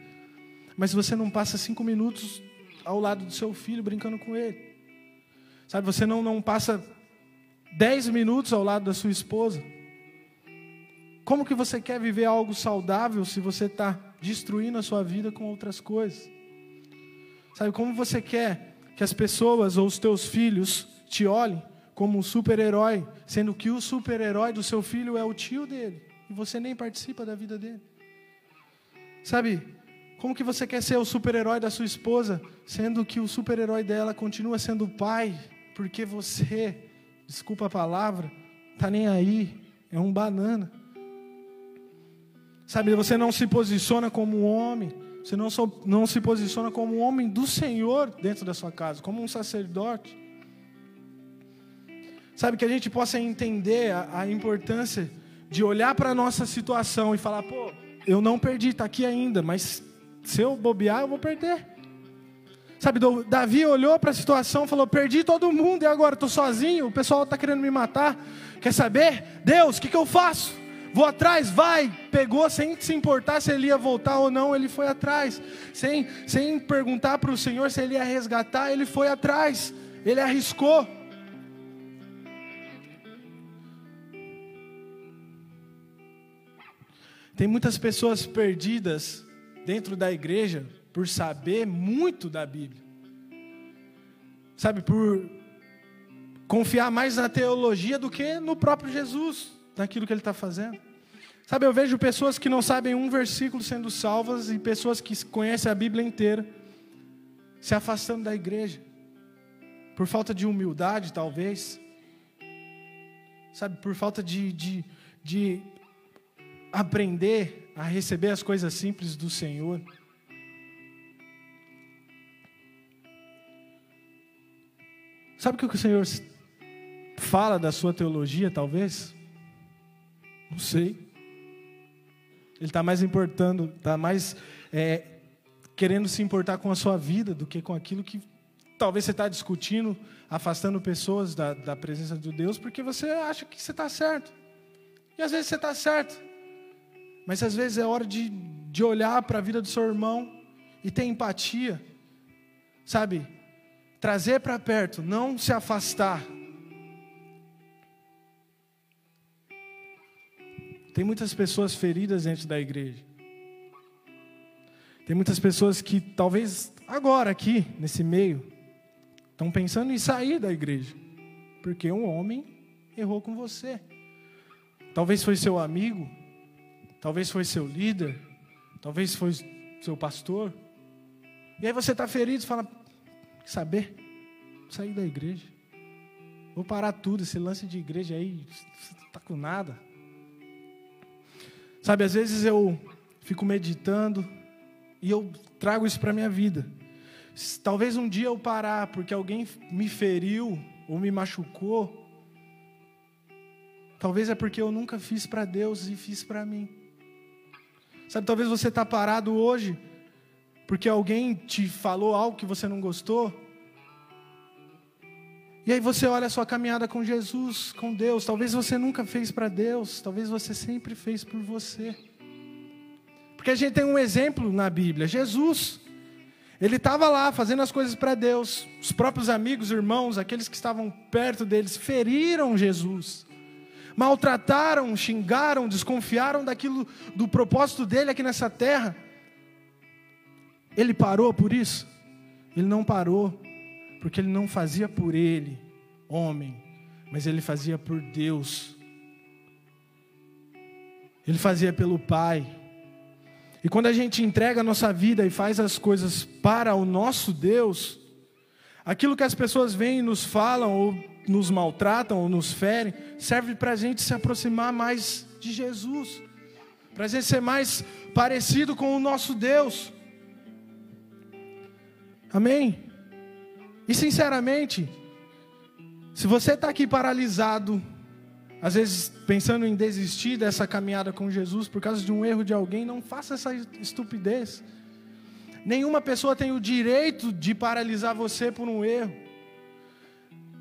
mas você não passa cinco minutos ao lado do seu filho brincando com ele. Sabe, você não, não passa dez minutos ao lado da sua esposa. Como que você quer viver algo saudável se você está destruindo a sua vida com outras coisas? Sabe como você quer que as pessoas ou os teus filhos te olhem como um super-herói, sendo que o super-herói do seu filho é o tio dele e você nem participa da vida dele? Sabe, como que você quer ser o super-herói da sua esposa, sendo que o super-herói dela continua sendo o pai, porque você, desculpa a palavra, tá nem aí, é um banana. Sabe, você não se posiciona como um homem, você não, so, não se posiciona como um homem do Senhor dentro da sua casa, como um sacerdote. Sabe, que a gente possa entender a, a importância de olhar para a nossa situação e falar: pô, eu não perdi, está aqui ainda, mas se eu bobear, eu vou perder. Sabe, Davi olhou para a situação falou: perdi todo mundo e agora estou sozinho, o pessoal está querendo me matar. Quer saber? Deus, o que, que eu faço? Vou atrás, vai. Pegou sem se importar se ele ia voltar ou não, ele foi atrás. Sem, sem perguntar para o Senhor se ele ia resgatar, ele foi atrás. Ele arriscou. Tem muitas pessoas perdidas dentro da igreja por saber muito da Bíblia. Sabe, por confiar mais na teologia do que no próprio Jesus, naquilo que ele está fazendo. Sabe, eu vejo pessoas que não sabem um versículo sendo salvas e pessoas que conhecem a Bíblia inteira se afastando da igreja, por falta de humildade, talvez. Sabe, por falta de, de, de aprender a receber as coisas simples do Senhor. Sabe o que o Senhor fala da sua teologia, talvez? Não sei. Ele está mais importando, está mais é, querendo se importar com a sua vida do que com aquilo que talvez você está discutindo, afastando pessoas da, da presença de Deus, porque você acha que você está certo. E às vezes você está certo. Mas às vezes é hora de, de olhar para a vida do seu irmão e ter empatia, sabe? Trazer para perto, não se afastar. Tem muitas pessoas feridas dentro da igreja. Tem muitas pessoas que talvez agora aqui, nesse meio, estão pensando em sair da igreja. Porque um homem errou com você. Talvez foi seu amigo, Talvez foi seu líder, talvez foi seu pastor. E aí você está ferido e fala: saber, sair da igreja. Vou parar tudo, esse lance de igreja aí, está com nada. Sabe, às vezes eu fico meditando e eu trago isso para minha vida. Talvez um dia eu parar porque alguém me feriu ou me machucou. Talvez é porque eu nunca fiz para Deus e fiz para mim. Sabe, talvez você está parado hoje porque alguém te falou algo que você não gostou. E aí você olha a sua caminhada com Jesus, com Deus. Talvez você nunca fez para Deus, talvez você sempre fez por você. Porque a gente tem um exemplo na Bíblia, Jesus. Ele estava lá fazendo as coisas para Deus. Os próprios amigos, irmãos, aqueles que estavam perto deles, feriram Jesus maltrataram, xingaram, desconfiaram daquilo, do propósito dele aqui nessa terra. Ele parou por isso? Ele não parou, porque ele não fazia por ele, homem, mas ele fazia por Deus. Ele fazia pelo Pai. E quando a gente entrega a nossa vida e faz as coisas para o nosso Deus, aquilo que as pessoas vêm e nos falam, ou nos maltratam ou nos ferem, serve para a gente se aproximar mais de Jesus, para a gente ser mais parecido com o nosso Deus. Amém? E sinceramente, se você está aqui paralisado, às vezes pensando em desistir dessa caminhada com Jesus por causa de um erro de alguém, não faça essa estupidez. Nenhuma pessoa tem o direito de paralisar você por um erro.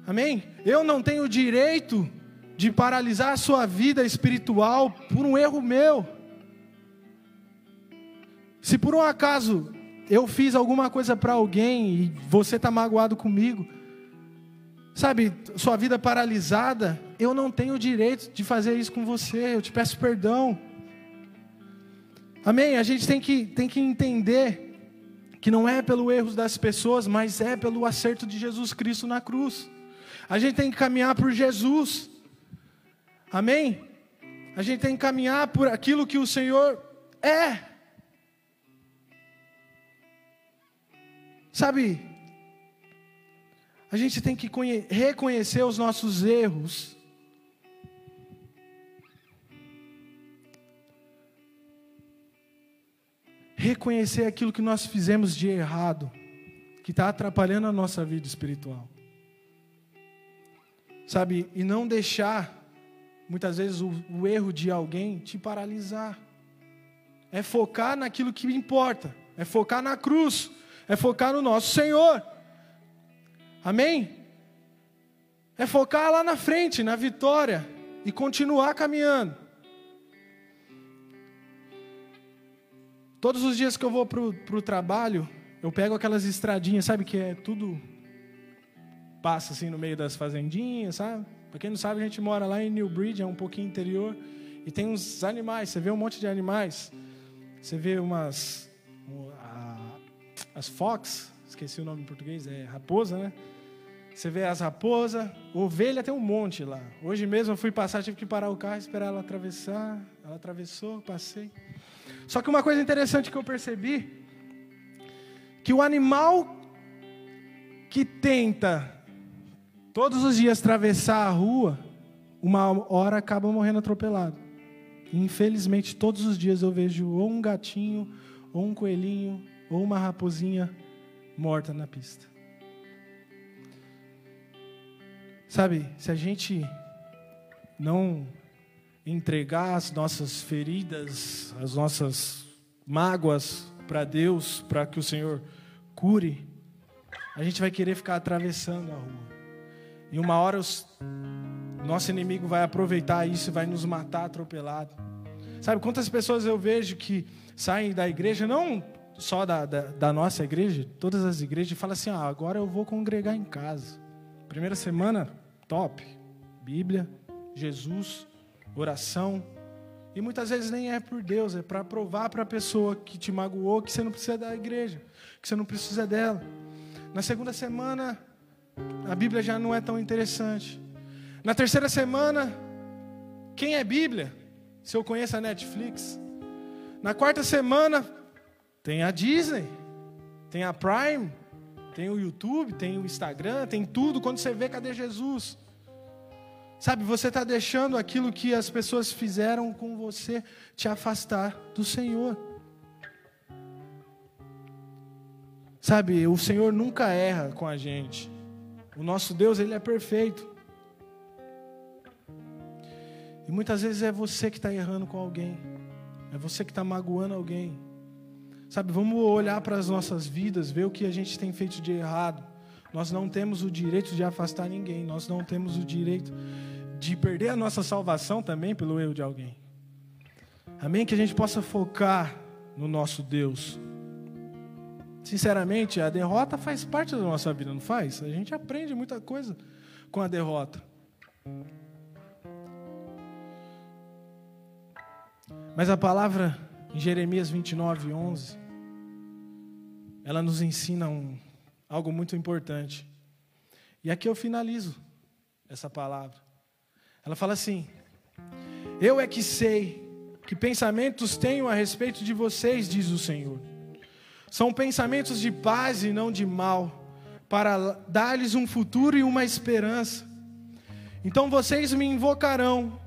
Amém? Eu não tenho o direito de paralisar a sua vida espiritual por um erro meu. Se por um acaso eu fiz alguma coisa para alguém e você está magoado comigo, sabe, sua vida paralisada, eu não tenho o direito de fazer isso com você, eu te peço perdão. Amém? A gente tem que, tem que entender que não é pelo erro das pessoas, mas é pelo acerto de Jesus Cristo na cruz. A gente tem que caminhar por Jesus. Amém? A gente tem que caminhar por aquilo que o Senhor é. Sabe? A gente tem que reconhecer os nossos erros. reconhecer aquilo que nós fizemos de errado, que está atrapalhando a nossa vida espiritual. Sabe? E não deixar, muitas vezes, o, o erro de alguém te paralisar. É focar naquilo que importa, é focar na cruz, é focar no nosso Senhor. Amém? É focar lá na frente, na vitória, e continuar caminhando. Todos os dias que eu vou para o trabalho, eu pego aquelas estradinhas, sabe, que é tudo passa assim no meio das fazendinhas, sabe? Para quem não sabe, a gente mora lá em New Bridge, é um pouquinho interior, e tem uns animais, você vê um monte de animais. Você vê umas as fox, esqueci o nome em português, é raposa, né? Você vê as raposas, ovelha tem um monte lá. Hoje mesmo eu fui passar, tive que parar o carro, esperar ela atravessar. Ela atravessou, passei. Só que uma coisa interessante que eu percebi, que o animal que tenta todos os dias atravessar a rua, uma hora acaba morrendo atropelado. Infelizmente, todos os dias eu vejo ou um gatinho, ou um coelhinho, ou uma raposinha morta na pista. Sabe, se a gente não entregar as nossas feridas, as nossas mágoas para Deus, para que o Senhor cure, a gente vai querer ficar atravessando a rua. E uma hora os, nosso inimigo vai aproveitar isso e vai nos matar atropelado. Sabe quantas pessoas eu vejo que saem da igreja, não só da, da, da nossa igreja, todas as igrejas, falam assim: ah, agora eu vou congregar em casa. Primeira semana, top. Bíblia, Jesus, oração. E muitas vezes nem é por Deus, é para provar para a pessoa que te magoou que você não precisa da igreja, que você não precisa dela. Na segunda semana, a Bíblia já não é tão interessante. Na terceira semana, quem é Bíblia? Se eu conheço a Netflix. Na quarta semana, tem a Disney, tem a Prime, tem o YouTube, tem o Instagram, tem tudo. Quando você vê, cadê Jesus? Sabe, você está deixando aquilo que as pessoas fizeram com você te afastar do Senhor. Sabe, o Senhor nunca erra com a gente. O nosso Deus, ele é perfeito. E muitas vezes é você que está errando com alguém. É você que está magoando alguém. Sabe, vamos olhar para as nossas vidas, ver o que a gente tem feito de errado. Nós não temos o direito de afastar ninguém. Nós não temos o direito de perder a nossa salvação também pelo erro de alguém. Amém? Que a gente possa focar no nosso Deus. Sinceramente, a derrota faz parte da nossa vida, não faz? A gente aprende muita coisa com a derrota. Mas a palavra em Jeremias 29, 11, ela nos ensina um, algo muito importante. E aqui eu finalizo essa palavra. Ela fala assim: Eu é que sei que pensamentos tenho a respeito de vocês, diz o Senhor. São pensamentos de paz e não de mal, para dar-lhes um futuro e uma esperança. Então vocês me invocarão,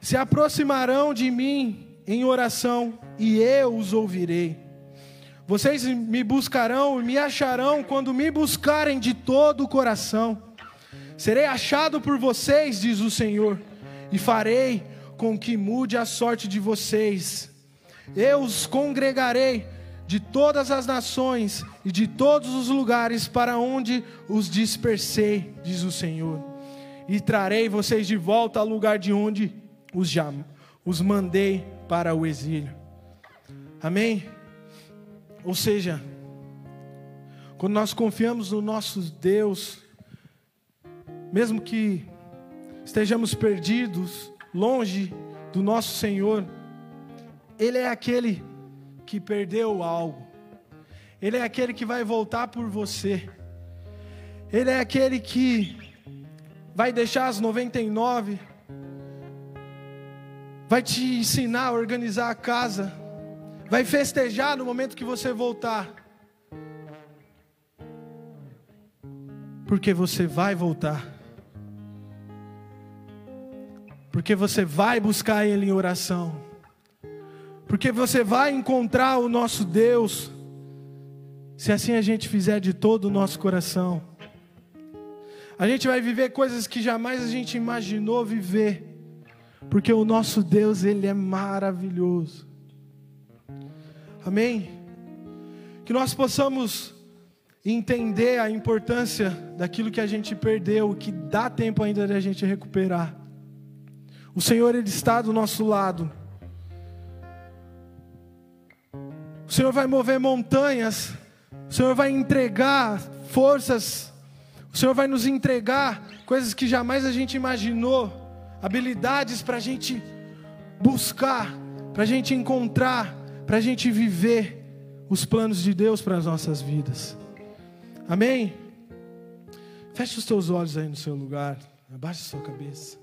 se aproximarão de mim em oração, e eu os ouvirei. Vocês me buscarão e me acharão quando me buscarem de todo o coração. Serei achado por vocês, diz o Senhor, e farei com que mude a sorte de vocês. Eu os congregarei de todas as nações e de todos os lugares para onde os dispersei, diz o Senhor, e trarei vocês de volta ao lugar de onde os, os mandei para o exílio. Amém? Ou seja, quando nós confiamos no nosso Deus, mesmo que estejamos perdidos, longe do nosso Senhor, Ele é aquele que perdeu algo, Ele é aquele que vai voltar por você, Ele é aquele que vai deixar as 99, vai te ensinar a organizar a casa, vai festejar no momento que você voltar. Porque você vai voltar porque você vai buscar Ele em oração, Porque você vai encontrar o nosso Deus, se assim a gente fizer de todo o nosso coração. A gente vai viver coisas que jamais a gente imaginou viver, porque o nosso Deus, Ele é maravilhoso. Amém? Que nós possamos entender a importância daquilo que a gente perdeu, que dá tempo ainda de a gente recuperar. O Senhor, Ele está do nosso lado. O Senhor vai mover montanhas, o Senhor vai entregar forças, o Senhor vai nos entregar coisas que jamais a gente imaginou, habilidades para a gente buscar, para a gente encontrar, para a gente viver os planos de Deus para as nossas vidas. Amém? Feche os teus olhos aí no seu lugar, abaixe a sua cabeça.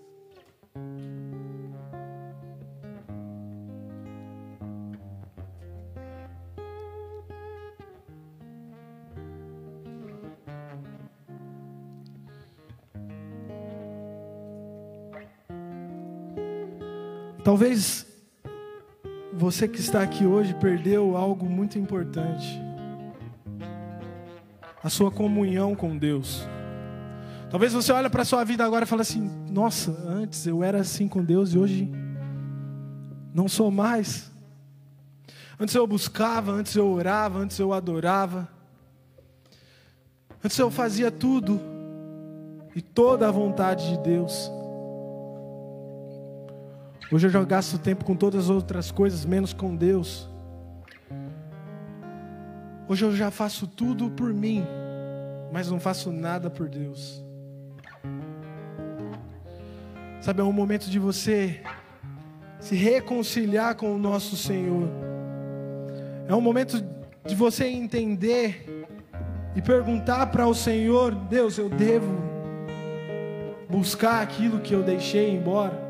Talvez você que está aqui hoje perdeu algo muito importante. A sua comunhão com Deus. Talvez você olhe para a sua vida agora e fale assim: Nossa, antes eu era assim com Deus e hoje não sou mais. Antes eu buscava, antes eu orava, antes eu adorava. Antes eu fazia tudo e toda a vontade de Deus. Hoje eu já gasto tempo com todas as outras coisas, menos com Deus. Hoje eu já faço tudo por mim, mas não faço nada por Deus. Sabe, é um momento de você se reconciliar com o nosso Senhor. É um momento de você entender e perguntar para o Senhor: Deus, eu devo buscar aquilo que eu deixei embora?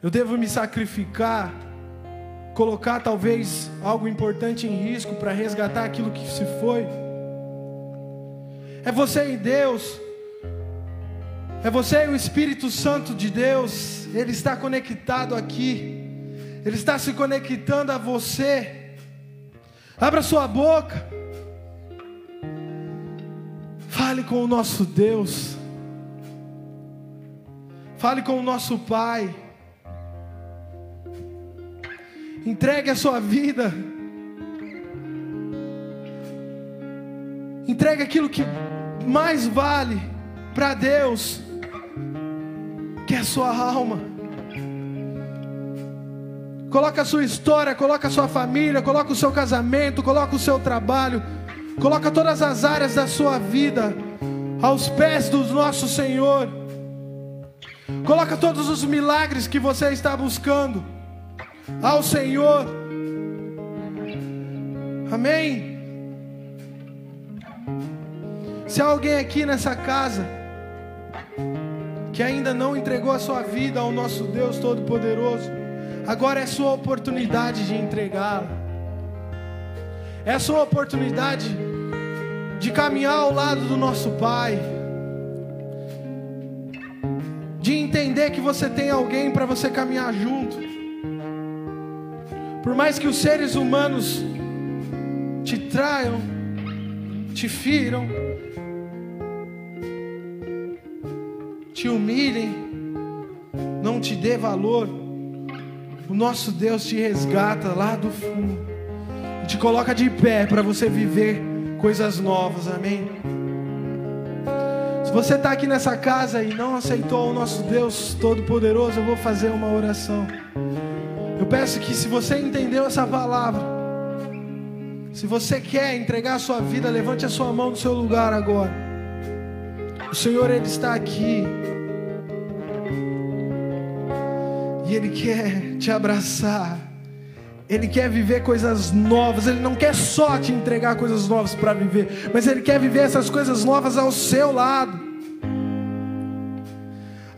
Eu devo me sacrificar, colocar talvez algo importante em risco para resgatar aquilo que se foi. É você e Deus. É você e o Espírito Santo de Deus. Ele está conectado aqui. Ele está se conectando a você. Abra sua boca. Fale com o nosso Deus. Fale com o nosso Pai. Entregue a sua vida. Entregue aquilo que mais vale para Deus, que é a sua alma. Coloca a sua história, coloca a sua família, coloca o seu casamento, coloca o seu trabalho, coloca todas as áreas da sua vida aos pés do nosso Senhor. Coloca todos os milagres que você está buscando ao Senhor. Amém. Se há alguém aqui nessa casa que ainda não entregou a sua vida ao nosso Deus Todo-Poderoso, agora é sua oportunidade de entregá-la. É sua oportunidade de caminhar ao lado do nosso Pai. De entender que você tem alguém para você caminhar junto. Por mais que os seres humanos te traiam, te firam, te humilhem, não te dê valor, o nosso Deus te resgata lá do fundo e te coloca de pé para você viver coisas novas, amém? Se você está aqui nessa casa e não aceitou o nosso Deus Todo-Poderoso, eu vou fazer uma oração. Eu peço que se você entendeu essa palavra, se você quer entregar a sua vida, levante a sua mão do seu lugar agora. O Senhor ele está aqui. E ele quer te abraçar. Ele quer viver coisas novas. Ele não quer só te entregar coisas novas para viver, mas ele quer viver essas coisas novas ao seu lado.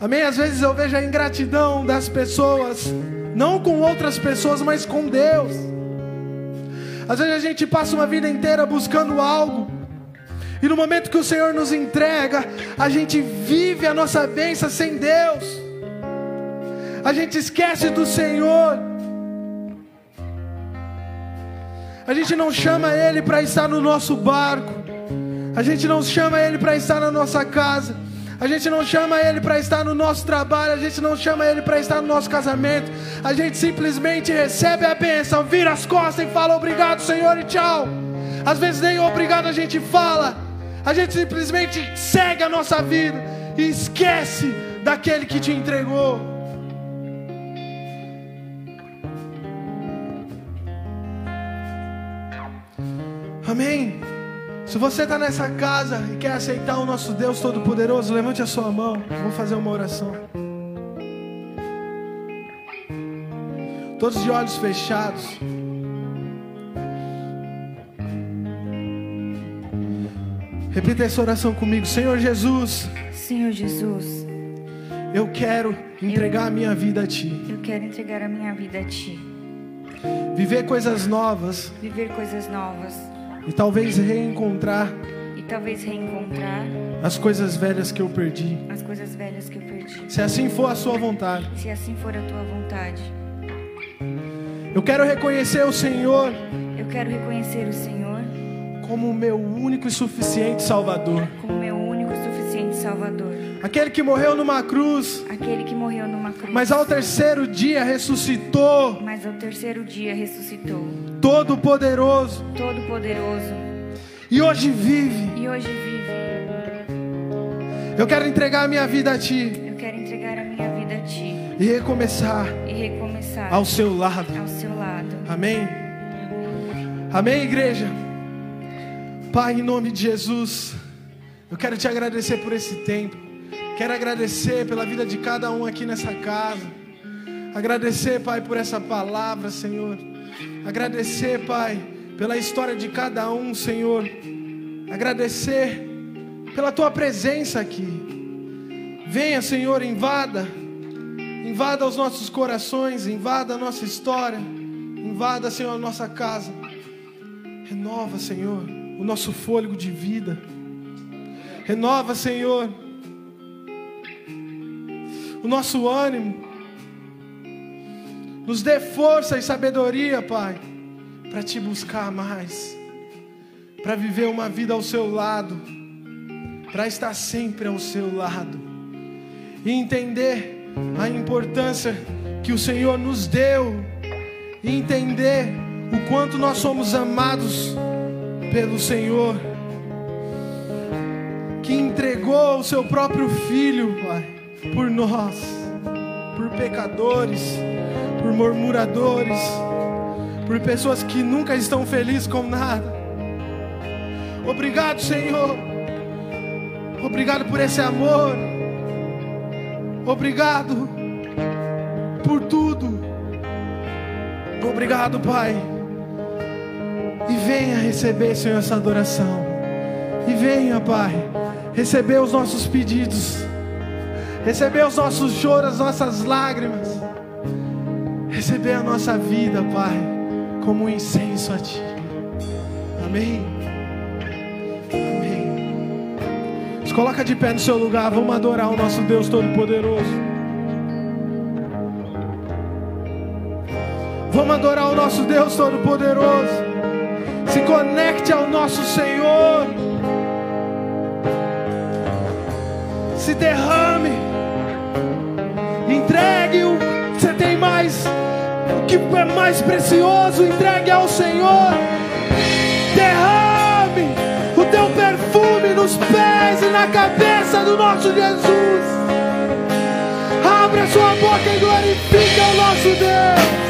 Amém? Às vezes eu vejo a ingratidão das pessoas não com outras pessoas, mas com Deus. Às vezes a gente passa uma vida inteira buscando algo, e no momento que o Senhor nos entrega, a gente vive a nossa bênção sem Deus, a gente esquece do Senhor, a gente não chama Ele para estar no nosso barco, a gente não chama Ele para estar na nossa casa. A gente não chama Ele para estar no nosso trabalho. A gente não chama Ele para estar no nosso casamento. A gente simplesmente recebe a bênção, vira as costas e fala obrigado, Senhor, e tchau. Às vezes nem obrigado a gente fala. A gente simplesmente segue a nossa vida e esquece daquele que te entregou. Amém. Se você está nessa casa e quer aceitar o nosso Deus Todo-Poderoso, levante a sua mão. Vou fazer uma oração. Todos de olhos fechados. Repita essa oração comigo. Senhor Jesus. Senhor Jesus. Eu quero entregar eu, a minha vida a Ti. Eu quero entregar a minha vida a Ti. Viver coisas novas. Viver coisas novas. E talvez reencontrar. E talvez reencontrar. As coisas velhas que eu perdi. As coisas velhas que eu perdi. Se assim for a Sua vontade. Se assim for a Tua vontade. Eu quero reconhecer o Senhor. Eu quero reconhecer o Senhor como o meu único e suficiente Salvador. Como meu Salvador. Aquele que morreu numa cruz. Aquele que morreu numa cruz. Mas ao terceiro dia ressuscitou. Mas ao terceiro dia ressuscitou. Todo poderoso. Todo poderoso. E hoje vive. E hoje vive. Eu quero entregar a minha vida a ti. Eu quero entregar a minha vida a ti. E recomeçar. E recomeçar. Ao seu lado. Ao seu lado. Amém. Amém, igreja. Pai, em nome de Jesus, eu quero te agradecer por esse tempo. Quero agradecer pela vida de cada um aqui nessa casa. Agradecer, Pai, por essa palavra, Senhor. Agradecer, Pai, pela história de cada um, Senhor. Agradecer pela tua presença aqui. Venha, Senhor, invada. Invada os nossos corações, invada a nossa história. Invada, Senhor, a nossa casa. Renova, Senhor o nosso fôlego de vida. Renova, Senhor, o nosso ânimo. Nos dê força e sabedoria, Pai, para te buscar mais, para viver uma vida ao seu lado, para estar sempre ao seu lado. E entender a importância que o Senhor nos deu. E entender o quanto nós somos amados pelo Senhor, que entregou o seu próprio Filho, Pai, por nós, por pecadores, por murmuradores, por pessoas que nunca estão felizes com nada. Obrigado, Senhor. Obrigado por esse amor. Obrigado por tudo. Obrigado, Pai e venha receber, Senhor, essa adoração. E venha, Pai, receber os nossos pedidos. Receber os nossos choros, as nossas lágrimas. Receber a nossa vida, Pai, como um incenso a Ti. Amém. Amém. Se coloca de pé no seu lugar, vamos adorar o nosso Deus Todo-Poderoso. Vamos adorar o nosso Deus Todo-Poderoso. Se conecte ao nosso Senhor. Se derrame. Entregue o que você tem mais, o que é mais precioso, entregue ao Senhor. Derrame o teu perfume nos pés e na cabeça do nosso Jesus. Abra sua boca e glorifique ao nosso Deus.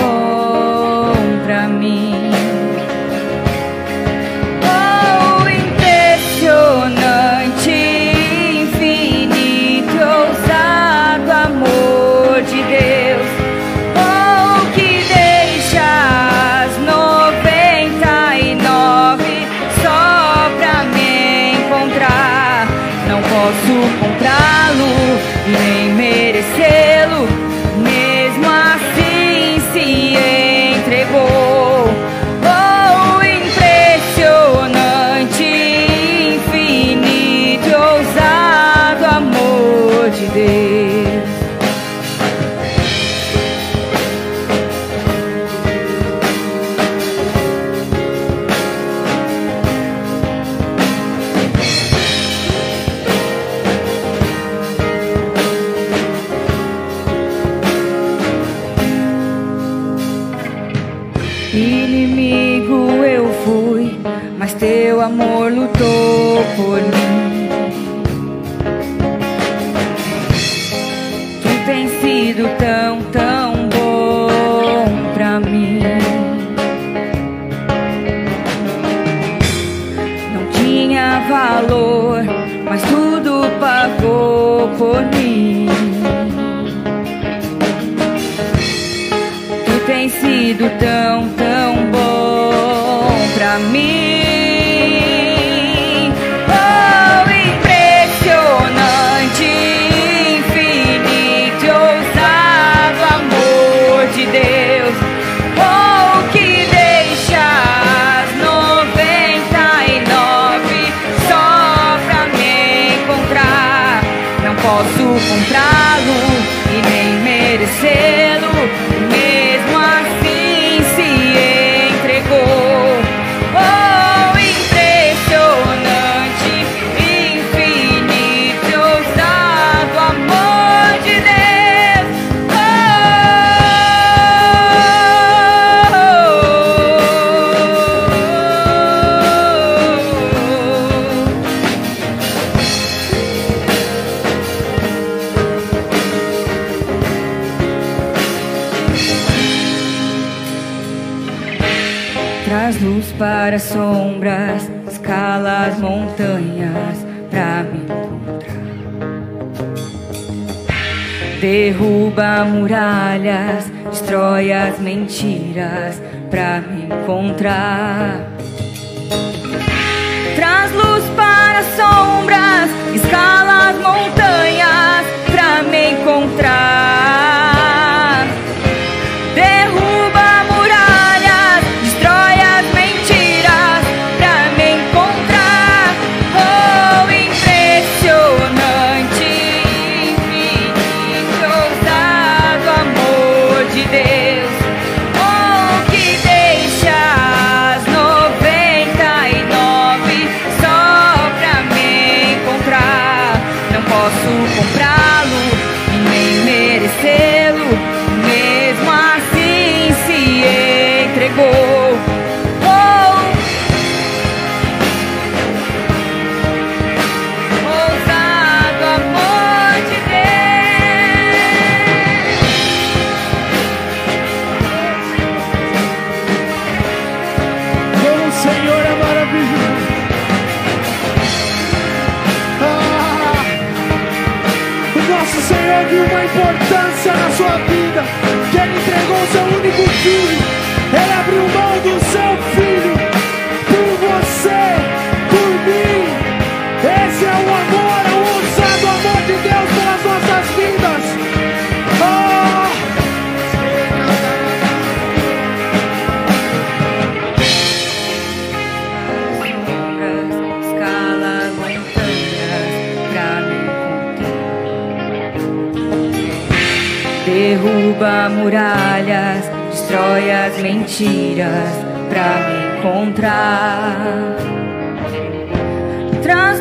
destrói as mentiras pra me encontrar. Traz luz para sombras, escala as montanhas pra me encontrar. mentiras pra me encontrar. Trans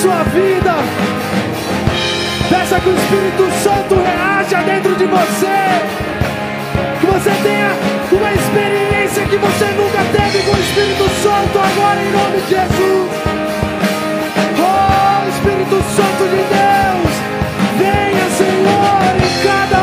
sua vida. Peça que o Espírito Santo reaja dentro de você. Que você tenha uma experiência que você nunca teve com o Espírito Santo agora em nome de Jesus. Oh, Espírito Santo de Deus, venha, Senhor, em cada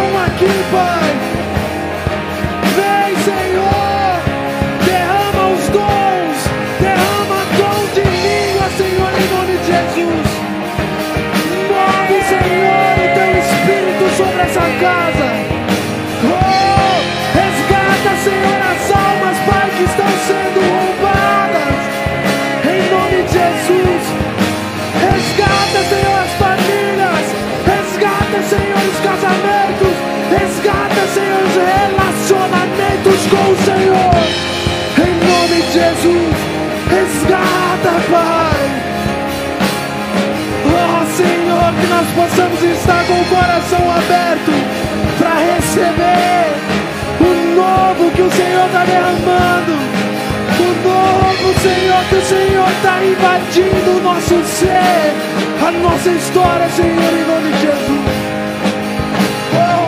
casa. Oh, resgata, Senhor, as almas, Pai, que estão sendo roubadas. Em nome de Jesus. Resgata, Senhor, as famílias. Resgata, Senhor, os casamentos. Resgata, Senhor, os relacionamentos com o Senhor. Possamos estar com o coração aberto para receber o novo que o Senhor está derramando. O novo, Senhor, que o Senhor está invadindo o nosso ser, a nossa história, Senhor, em nome de Jesus. Oh,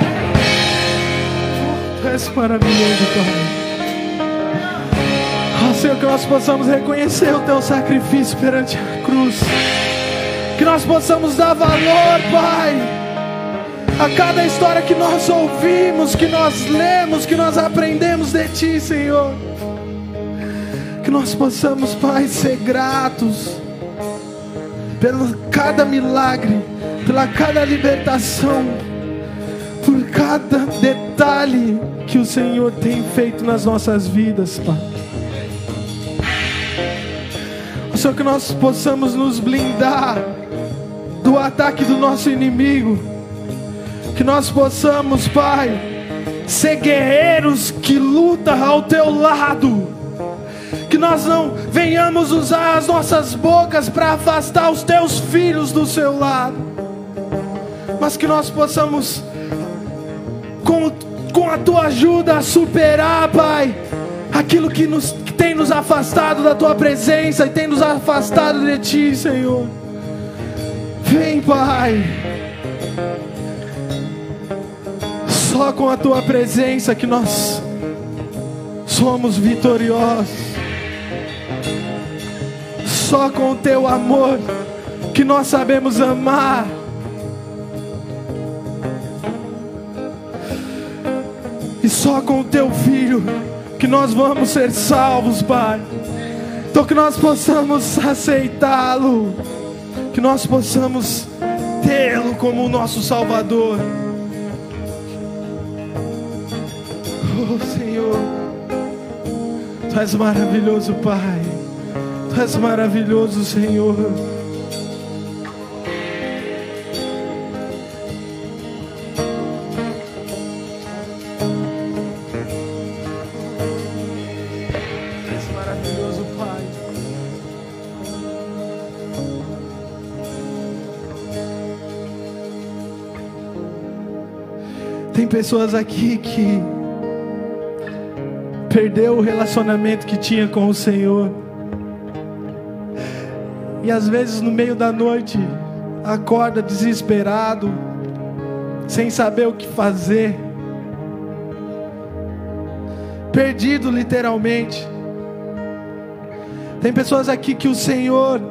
oh, tu és maravilhoso, Pai. Oh, Senhor, que nós possamos reconhecer o Teu sacrifício perante a cruz. Que nós possamos dar valor, Pai, a cada história que nós ouvimos, que nós lemos, que nós aprendemos de Ti, Senhor. Que nós possamos, Pai, ser gratos pelo cada milagre, pela cada libertação, por cada detalhe que o Senhor tem feito nas nossas vidas, Pai. Senhor, que nós possamos nos blindar do ataque do nosso inimigo. Que nós possamos, Pai, ser guerreiros que lutam ao teu lado. Que nós não venhamos usar as nossas bocas para afastar os teus filhos do seu lado. Mas que nós possamos, com, com a tua ajuda, superar, Pai, aquilo que, nos, que tem nos afastado da tua presença e tem nos afastado de ti, Senhor. Pai. Só com a tua presença que nós somos vitoriosos. Só com o teu amor que nós sabemos amar. E só com o teu filho que nós vamos ser salvos, Pai. Então que nós possamos aceitá-lo, que nós possamos tê-lo como o nosso Salvador. Oh Senhor, Tu és maravilhoso, Pai. Tu és maravilhoso, Senhor. Pessoas aqui que perdeu o relacionamento que tinha com o Senhor. E às vezes no meio da noite acorda desesperado, sem saber o que fazer. Perdido literalmente. Tem pessoas aqui que o Senhor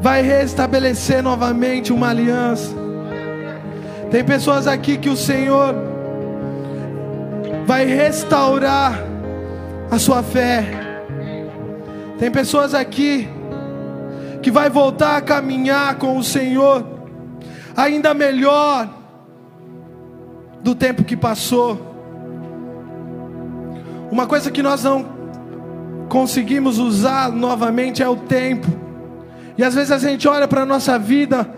vai restabelecer novamente uma aliança. Tem pessoas aqui que o Senhor vai restaurar a sua fé. Tem pessoas aqui que vai voltar a caminhar com o Senhor ainda melhor do tempo que passou. Uma coisa que nós não conseguimos usar novamente é o tempo. E às vezes a gente olha para a nossa vida,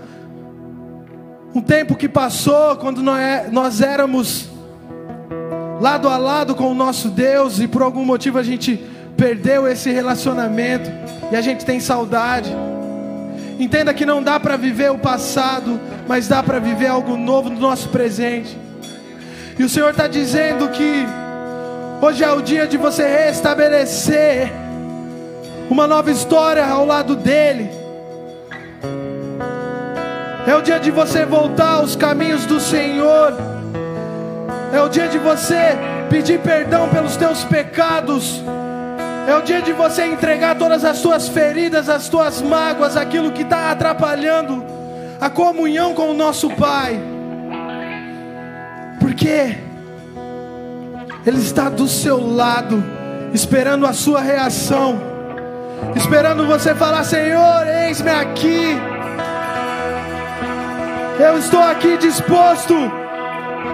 um tempo que passou, quando nós éramos lado a lado com o nosso Deus, e por algum motivo a gente perdeu esse relacionamento, e a gente tem saudade. Entenda que não dá para viver o passado, mas dá para viver algo novo no nosso presente. E o Senhor está dizendo que hoje é o dia de você restabelecer uma nova história ao lado dele. É o dia de você voltar aos caminhos do Senhor. É o dia de você pedir perdão pelos teus pecados. É o dia de você entregar todas as suas feridas, as suas mágoas, aquilo que está atrapalhando a comunhão com o nosso Pai. Porque Ele está do seu lado, esperando a sua reação, esperando você falar: Senhor, eis-me aqui. Eu estou aqui disposto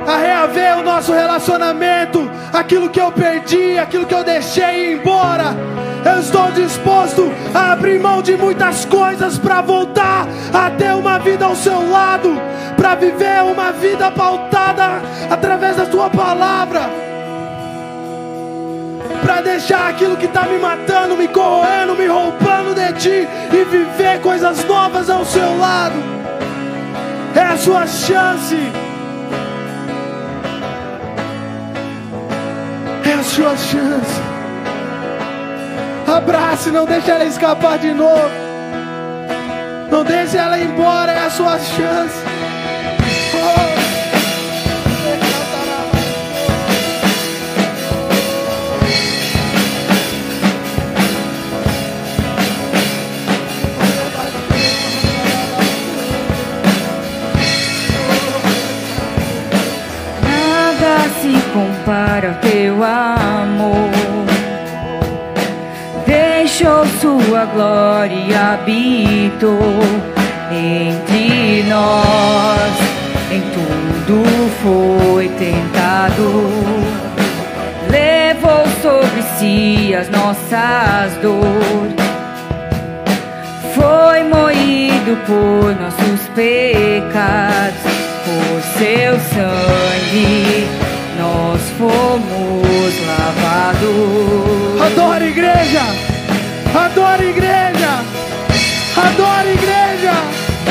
a reaver o nosso relacionamento, aquilo que eu perdi, aquilo que eu deixei ir embora. Eu estou disposto a abrir mão de muitas coisas para voltar a ter uma vida ao seu lado, para viver uma vida pautada através da tua palavra. Para deixar aquilo que está me matando, me corroendo, me roubando de ti e viver coisas novas ao seu lado. É a sua chance. É a sua chance. Abrace, não deixe ela escapar de novo. Não deixe ela ir embora, é a sua chance. Compara ao teu amor deixou sua glória habitou entre nós. Em tudo foi tentado, levou sobre si as nossas dores. Foi moído por nossos pecados, por seu sangue nós fomos lavados. Adora igreja! Adora igreja! Adora igreja!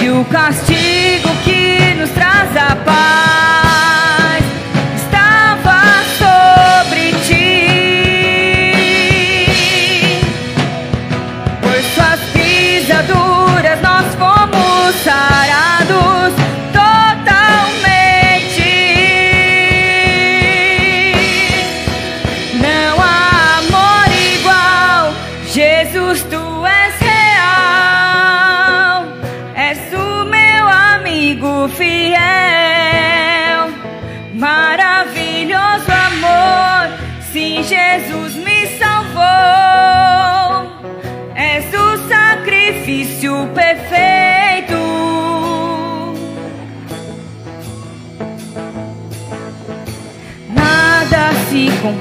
E o castigo que nos traz a paz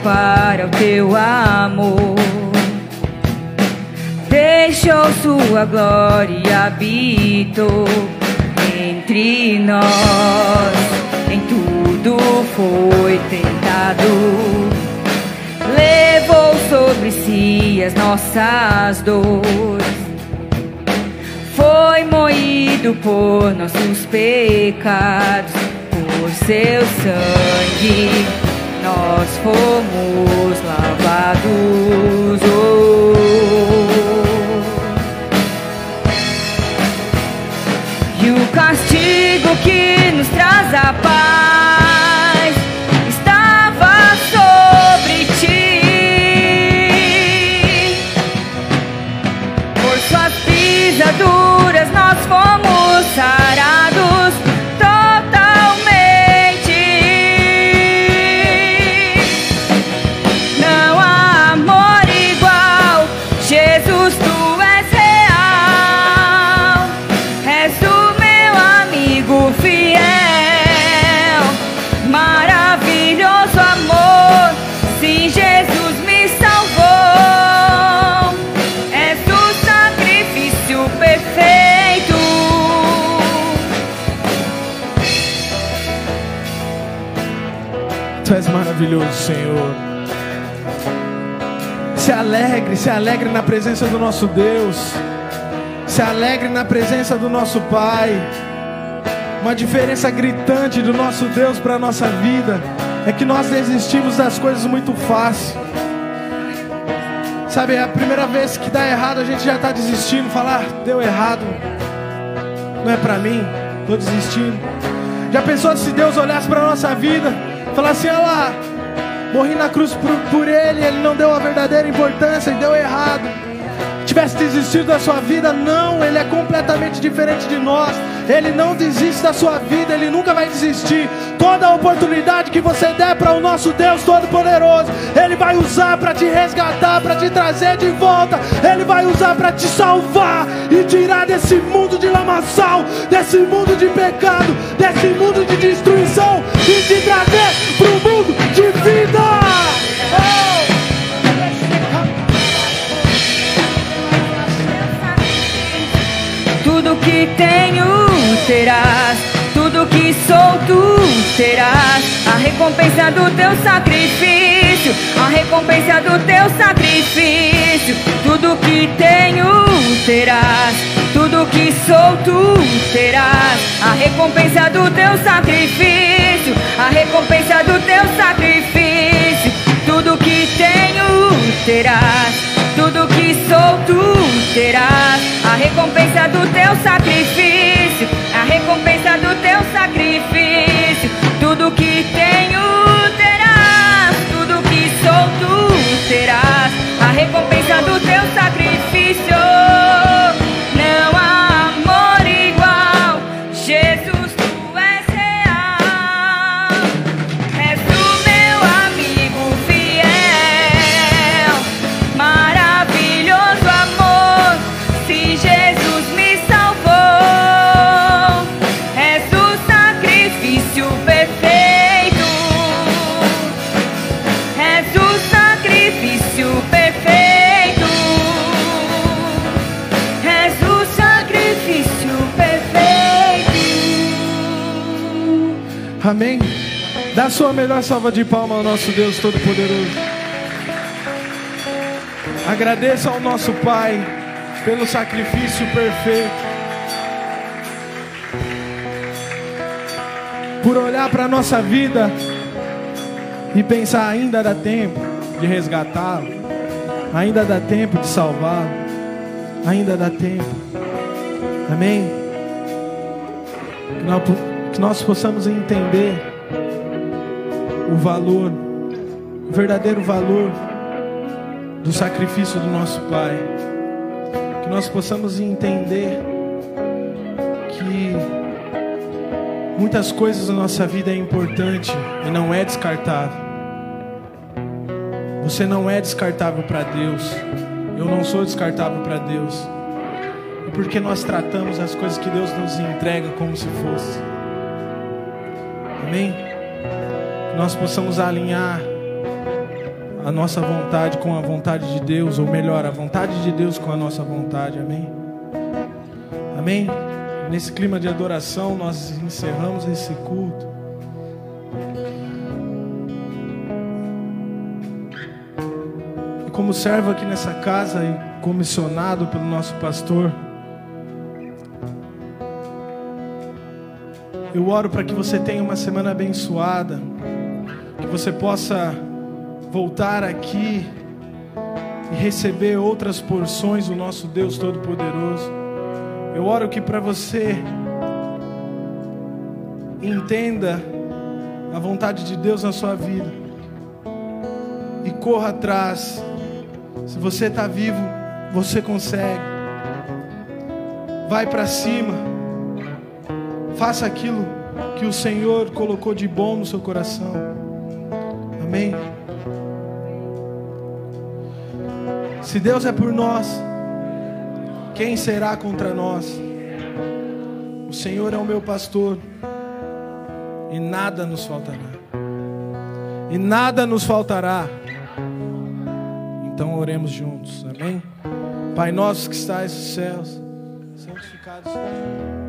compara ao teu amor. Deixou sua glória habitou entre nós. Em tudo foi tentado levou sobre si as nossas dores. Foi moído por nossos pecados, por seu sangue nós fomos lavados. Oh. E o castigo que nos traz a paz Tu és maravilhoso, Senhor. Se alegre, se alegre na presença do nosso Deus. Se alegre na presença do nosso Pai. Uma diferença gritante do nosso Deus para a nossa vida é que nós desistimos das coisas muito fácil. Sabe, é a primeira vez que dá errado, a gente já está desistindo. Falar, deu errado, não é para mim, estou desistindo. Já pensou se Deus olhasse para a nossa vida, falasse, olha lá, morri na cruz por, por Ele, Ele não deu a verdadeira importância e deu errado. Tivesse desistido da sua vida, não, Ele é completamente diferente de nós. Ele não desiste da sua vida, Ele nunca vai desistir. Toda oportunidade que você der para o nosso Deus Todo-Poderoso, Ele vai usar para te resgatar, para te trazer de volta. Ele vai usar para te salvar e tirar desse mundo de lamaçal, desse mundo de pecado, desse mundo de destruição e te trazer para o mundo de vida. Tudo que tenho terás, tudo que sou tu terás. A recompensa do teu sacrifício, a recompensa do teu sacrifício. Tudo que tenho terás, tudo que sou tu terás. A recompensa do teu sacrifício, a recompensa do teu sacrifício. Tudo que tenho terás tudo que sou tu terás a recompensa do teu sacrifício, a recompensa do teu sacrifício. Sua melhor salva de palma ao nosso Deus Todo-Poderoso. Agradeça ao nosso Pai pelo sacrifício perfeito. Por olhar para a nossa vida e pensar: ainda dá tempo de resgatá-lo, ainda dá tempo de salvá-lo, ainda dá tempo. Amém? que nós possamos entender o valor, o verdadeiro valor do sacrifício do nosso Pai. Que nós possamos entender que muitas coisas na nossa vida é importante e não é descartável. Você não é descartável para Deus. Eu não sou descartável para Deus. E porque nós tratamos as coisas que Deus nos entrega como se fosse. Amém? Nós possamos alinhar a nossa vontade com a vontade de Deus, ou melhor, a vontade de Deus com a nossa vontade. Amém? Amém? Nesse clima de adoração, nós encerramos esse culto. E como servo aqui nessa casa e comissionado pelo nosso pastor, Eu oro para que você tenha uma semana abençoada, você possa voltar aqui e receber outras porções do nosso Deus Todo-Poderoso. Eu oro que para você entenda a vontade de Deus na sua vida e corra atrás. Se você está vivo, você consegue. Vai para cima. Faça aquilo que o Senhor colocou de bom no seu coração. Amém. Se Deus é por nós, quem será contra nós? O Senhor é o meu pastor e nada nos faltará. E nada nos faltará. Então oremos juntos. Amém. Pai nosso que estás nos céus, santificado seja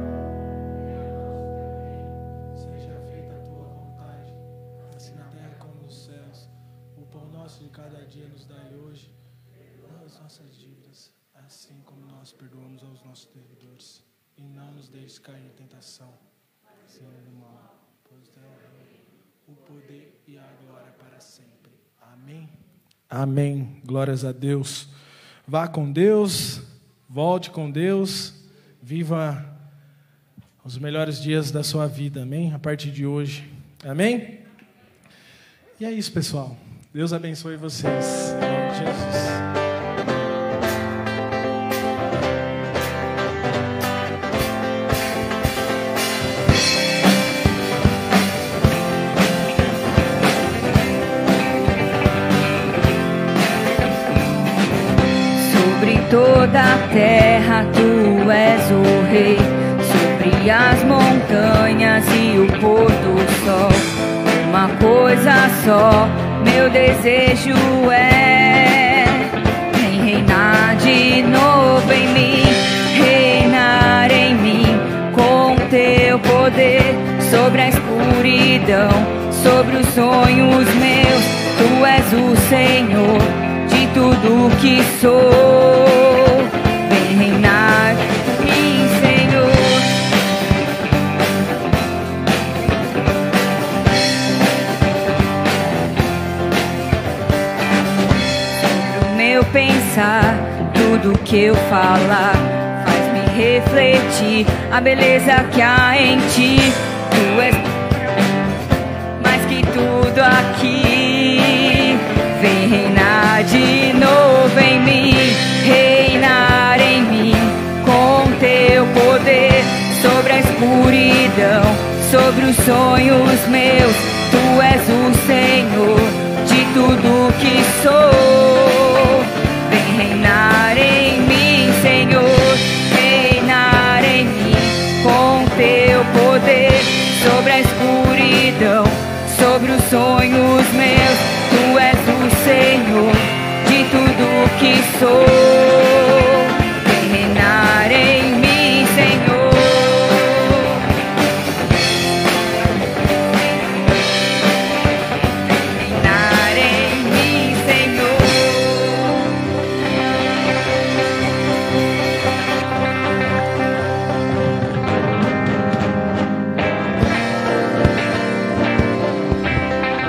deixes cair em tentação, Senhor do mal, pois teu o poder e a glória para sempre. Amém. Amém. Glórias a Deus. Vá com Deus, volte com Deus, viva os melhores dias da sua vida, amém? A partir de hoje, amém? E é isso, pessoal. Deus abençoe vocês. Em nome de Jesus. Terra tu és o rei, sobre as montanhas e o pôr do sol. Uma coisa só, meu desejo é em reinar de novo em mim, reinar em mim com teu poder sobre a escuridão, sobre os sonhos meus. Tu és o Senhor tudo que sou. Pensar, tudo que eu falar faz me refletir a beleza que há em ti. Tu és mais que tudo aqui. Vem reinar de novo em mim, reinar em mim com teu poder sobre a escuridão, sobre os sonhos meus. Tu és o Senhor de tudo que sou. Sonhos meus. Tu és o Senhor de tudo que sou.